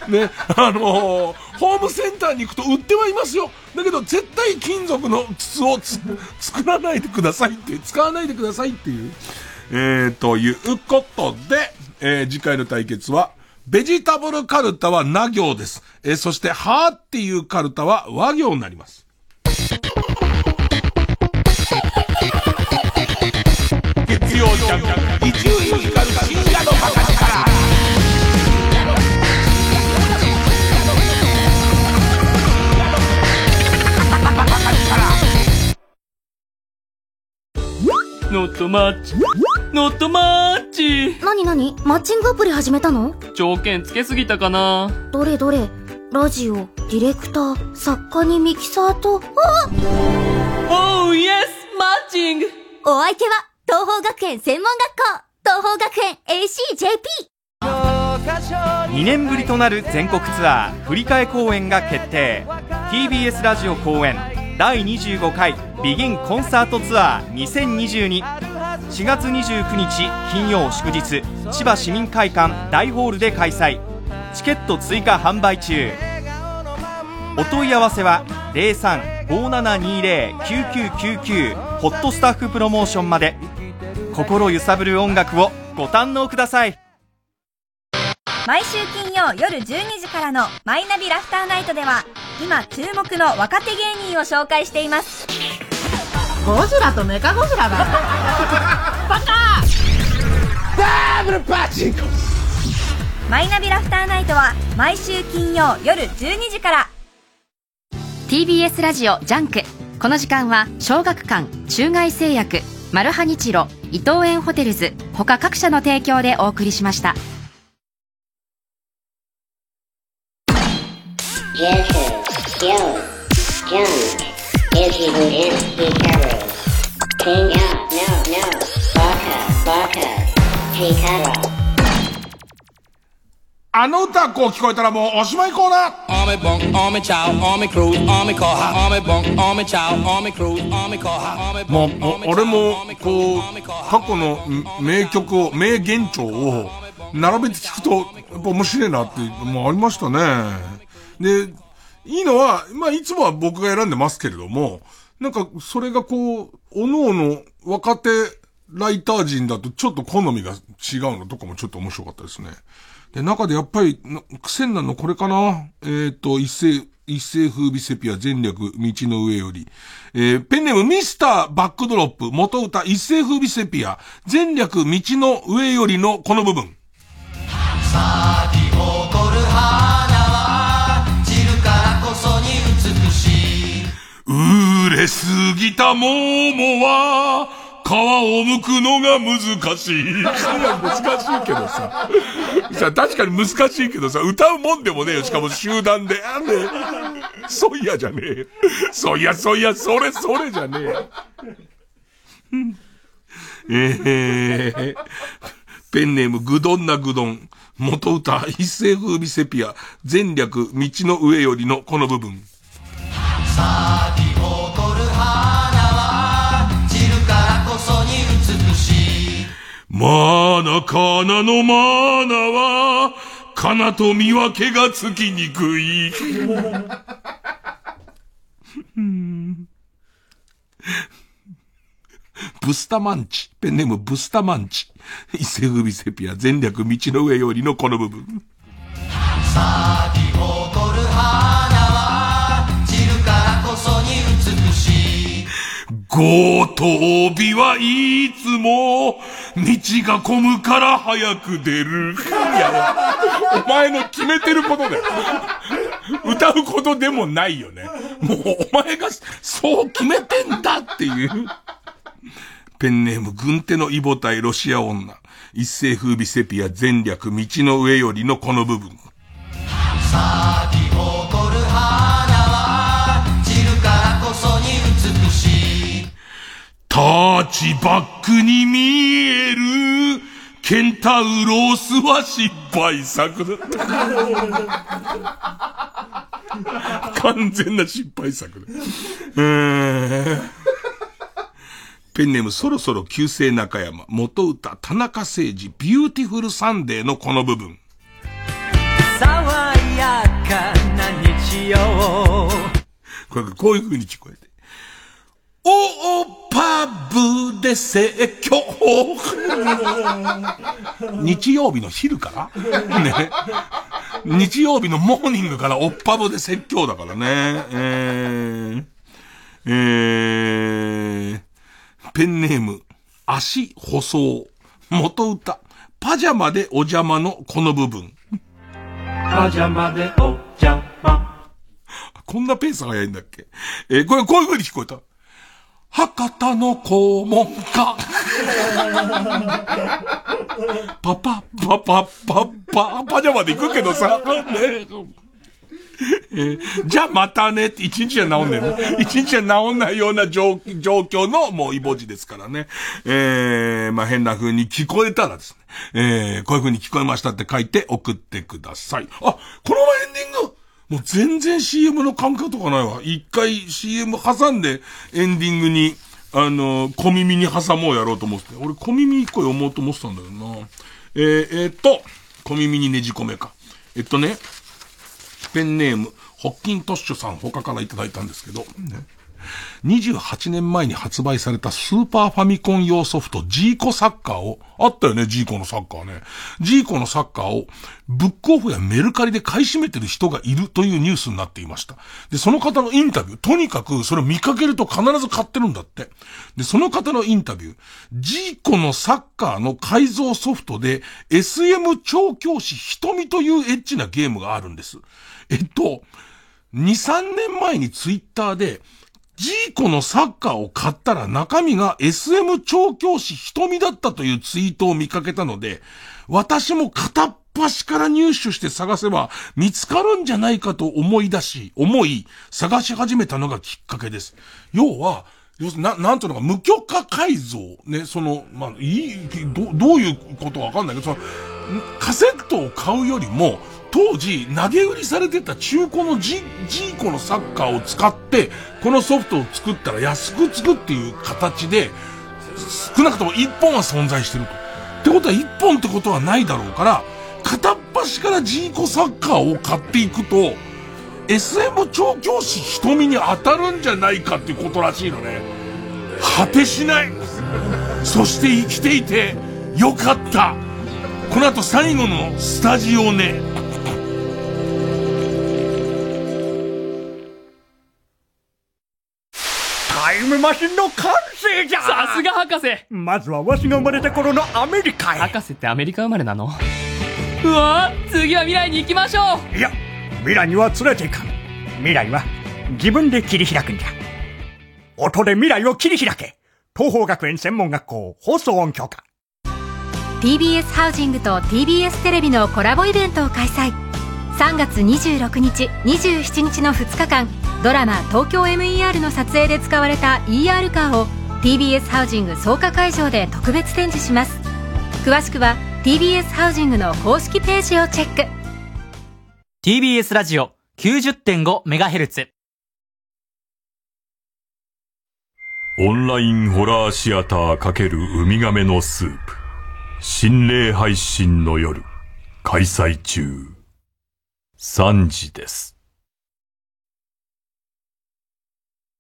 ね、あのーホームセンターに行くと売ってはいますよ。だけど絶対金属の筒を作らないでくださいって、使わないでくださいっていう。えー、ということで、えー次回の対決は、ベジタブルカルタはな行です。えーそして、はーっていうカルタは和行になります。ジャンク、伊集院光る深夜のバカ力。ノットマッチ、ノットマッチ。なになにマッチングアプリ始めたの？条件つけすぎたかな。どれどれ？ラジオ、ディレクター、作家にミキサーと、あおーイエスマッチングお相手は、東方学園専門学校東方学園 ACJP 2年ぶりとなる全国ツアー振り替え公演が決定。TBS ラジオ公演第25回ビギンコンサートツアー20224月29日金曜祝日千葉市民会館大ホールで開催。チケット追加販売中。お問い合わせは0357209999ホットスタッフプロモーションまで。心揺さぶる音楽をご堪能ください。毎週金曜夜12時からの「マイナビラフターナイト」では今注目の若手芸人を紹介しています。ゴジラとメカゴジラだ。バカ！ダブルパチンコマイナビラフターナイトは毎週金曜夜12時から TBS ラジオジャンクこの時間は小学館中外製薬マルハニチロ伊藤園ホテルズ他各社の提供でお送りしましたあの歌こう聞こえたらもうおしまいコーナーまあ bunk, お俺も、こう、過去の名曲を、名幻聴を並べて聞くと、やっぱ面白いなっていうありましたね。で、いいのは、まあいつもは僕が選んでますけれども、なんかそれがこう、おのおの若手ライター陣だとちょっと好みが違うのとかもちょっと面白かったですね。で、中でやっぱり、な癖になるのこれかな？えっ、と、一世、一世風靡セピア全略道の上より。えーペンネームミスターバックドロップ元歌一世風靡セピア全略道の上よりのこの部分。咲き誇る花は散るからこそに美しい売れすぎた桃は、皮を剥くのが難しい。難しいけどさ。さ、確かに難しいけどさ、歌うもんでもねえよ。しかも集団で。あんねそういやじゃねえ。そういや、そういや、それ、それじゃねえ。えー、ペンネームぐどんなぐどん。元歌、一世風靡セピア、全略、道の上よりのこの部分。咲きいマナカナのマーナは、カナと見分けがつきにくい。ブスタマンチ。ペンネームブスタマンチ。伊勢海セピア全略道の上よりのこの部分。ごとびはいつも、道が混むから早く出る。いやいや、お前の決めてることだよ。歌うことでもないよね。もうお前がそう決めてんだっていう。ペンネーム軍手のイボ対ロシア女。一世風靡セピア全略道の上よりのこの部分。タッチバックに見えるケンタウロースは失敗作だ。完全な失敗作だ。えーペンネームそろそろ旧姓中山、元歌田中誠二、ビューティフルサンデーのこの部分。爽やかな日曜これ、こういう風に聞こえて。おおパブで説教 日曜日の昼から？ね。日曜日のモーニングからおっぱぶで説教だからね。えー、えー、ペンネーム、足細。元歌、パジャマでお邪魔のこの部分。パジャマでお邪魔こんなペース早いんだっけ？えーこれ、こういう風に聞こえた。博多の肛門か。パパ、パパ、パパ、パジャマで行くけどさ、ね。えーじゃあまたねって一日じゃ治んねえの？一日じゃ治んないような状状況のもうイボジですからね。えー、まあ変な風に聞こえたらですね。えー、こういう風に聞こえましたって書いて送ってください。あ、このエンディングもう全然 CM の感覚とかないわ。一回 CM 挟んでエンディングに、あの、小耳に挟もうやろうと思って。俺小耳一個読もうと思ってたんだよな。えー、えーっと、小耳にねじ込めか。えっとね、ペンネーム、ホッキントッシュさん他からいただいたんですけど、ね28年前に発売されたスーパーファミコン用ソフトジーコサッカーを、あったよね、ジーコのサッカーね。ジーコのサッカーをブックオフやメルカリで買い占めてる人がいるというニュースになっていました。で、その方のインタビュー、とにかくそれを見かけると必ず買ってるんだって。で、その方のインタビュー、ジーコのサッカーの改造ソフトで SM 調教師瞳というエッチなゲームがあるんです。えっと、2、3年前にツイッターで、ジーコのサッカーを買ったら中身が SM 調教師瞳だったというツイートを見かけたので、私も片っ端から入手して探せば見つかるんじゃないかと思い出し、思い、探し始めたのがきっかけです。要は、要するにな、なんというのか、無許可改造。ね、その、まあ、いい、ど、どういうことわかんないけど、その、カセットを買うよりも、当時、投げ売りされてた中古のジ、ーコのサッカーを使って、このソフトを作ったら安くつくっていう形で、少なくとも一本は存在してると。ってことは一本ってことはないだろうから、片っ端からジーコサッカーを買っていくと、SM 調教師瞳に当たるんじゃないかっていうことらしいのね。果てしない。そして生きていてよかった。この後最後のスタジオね。タイムマシンの完成じゃ！さすが博士。まずはわしが生まれた頃のアメリカへ。博士ってアメリカ生まれなの？うわ次は未来に行きましょう。いや未来には連れていかん。未来は自分で切り開くんじゃ。音で未来を切り開け。東方学園専門学校放送音響科 TBS ハウジングと TBS テレビのコラボイベントを開催。3月26日27日の2日間ドラマ「東京 MER」の撮影で使われた ER カーを TBS ハウジング草加会場で特別展示します。詳しくは TBS ハウジングの公式ページをチェック。TBS ラジオ 90.5MHz オンラインホラーシアター×ウミガメのスープ。心霊配信の夜。開催中。3時です。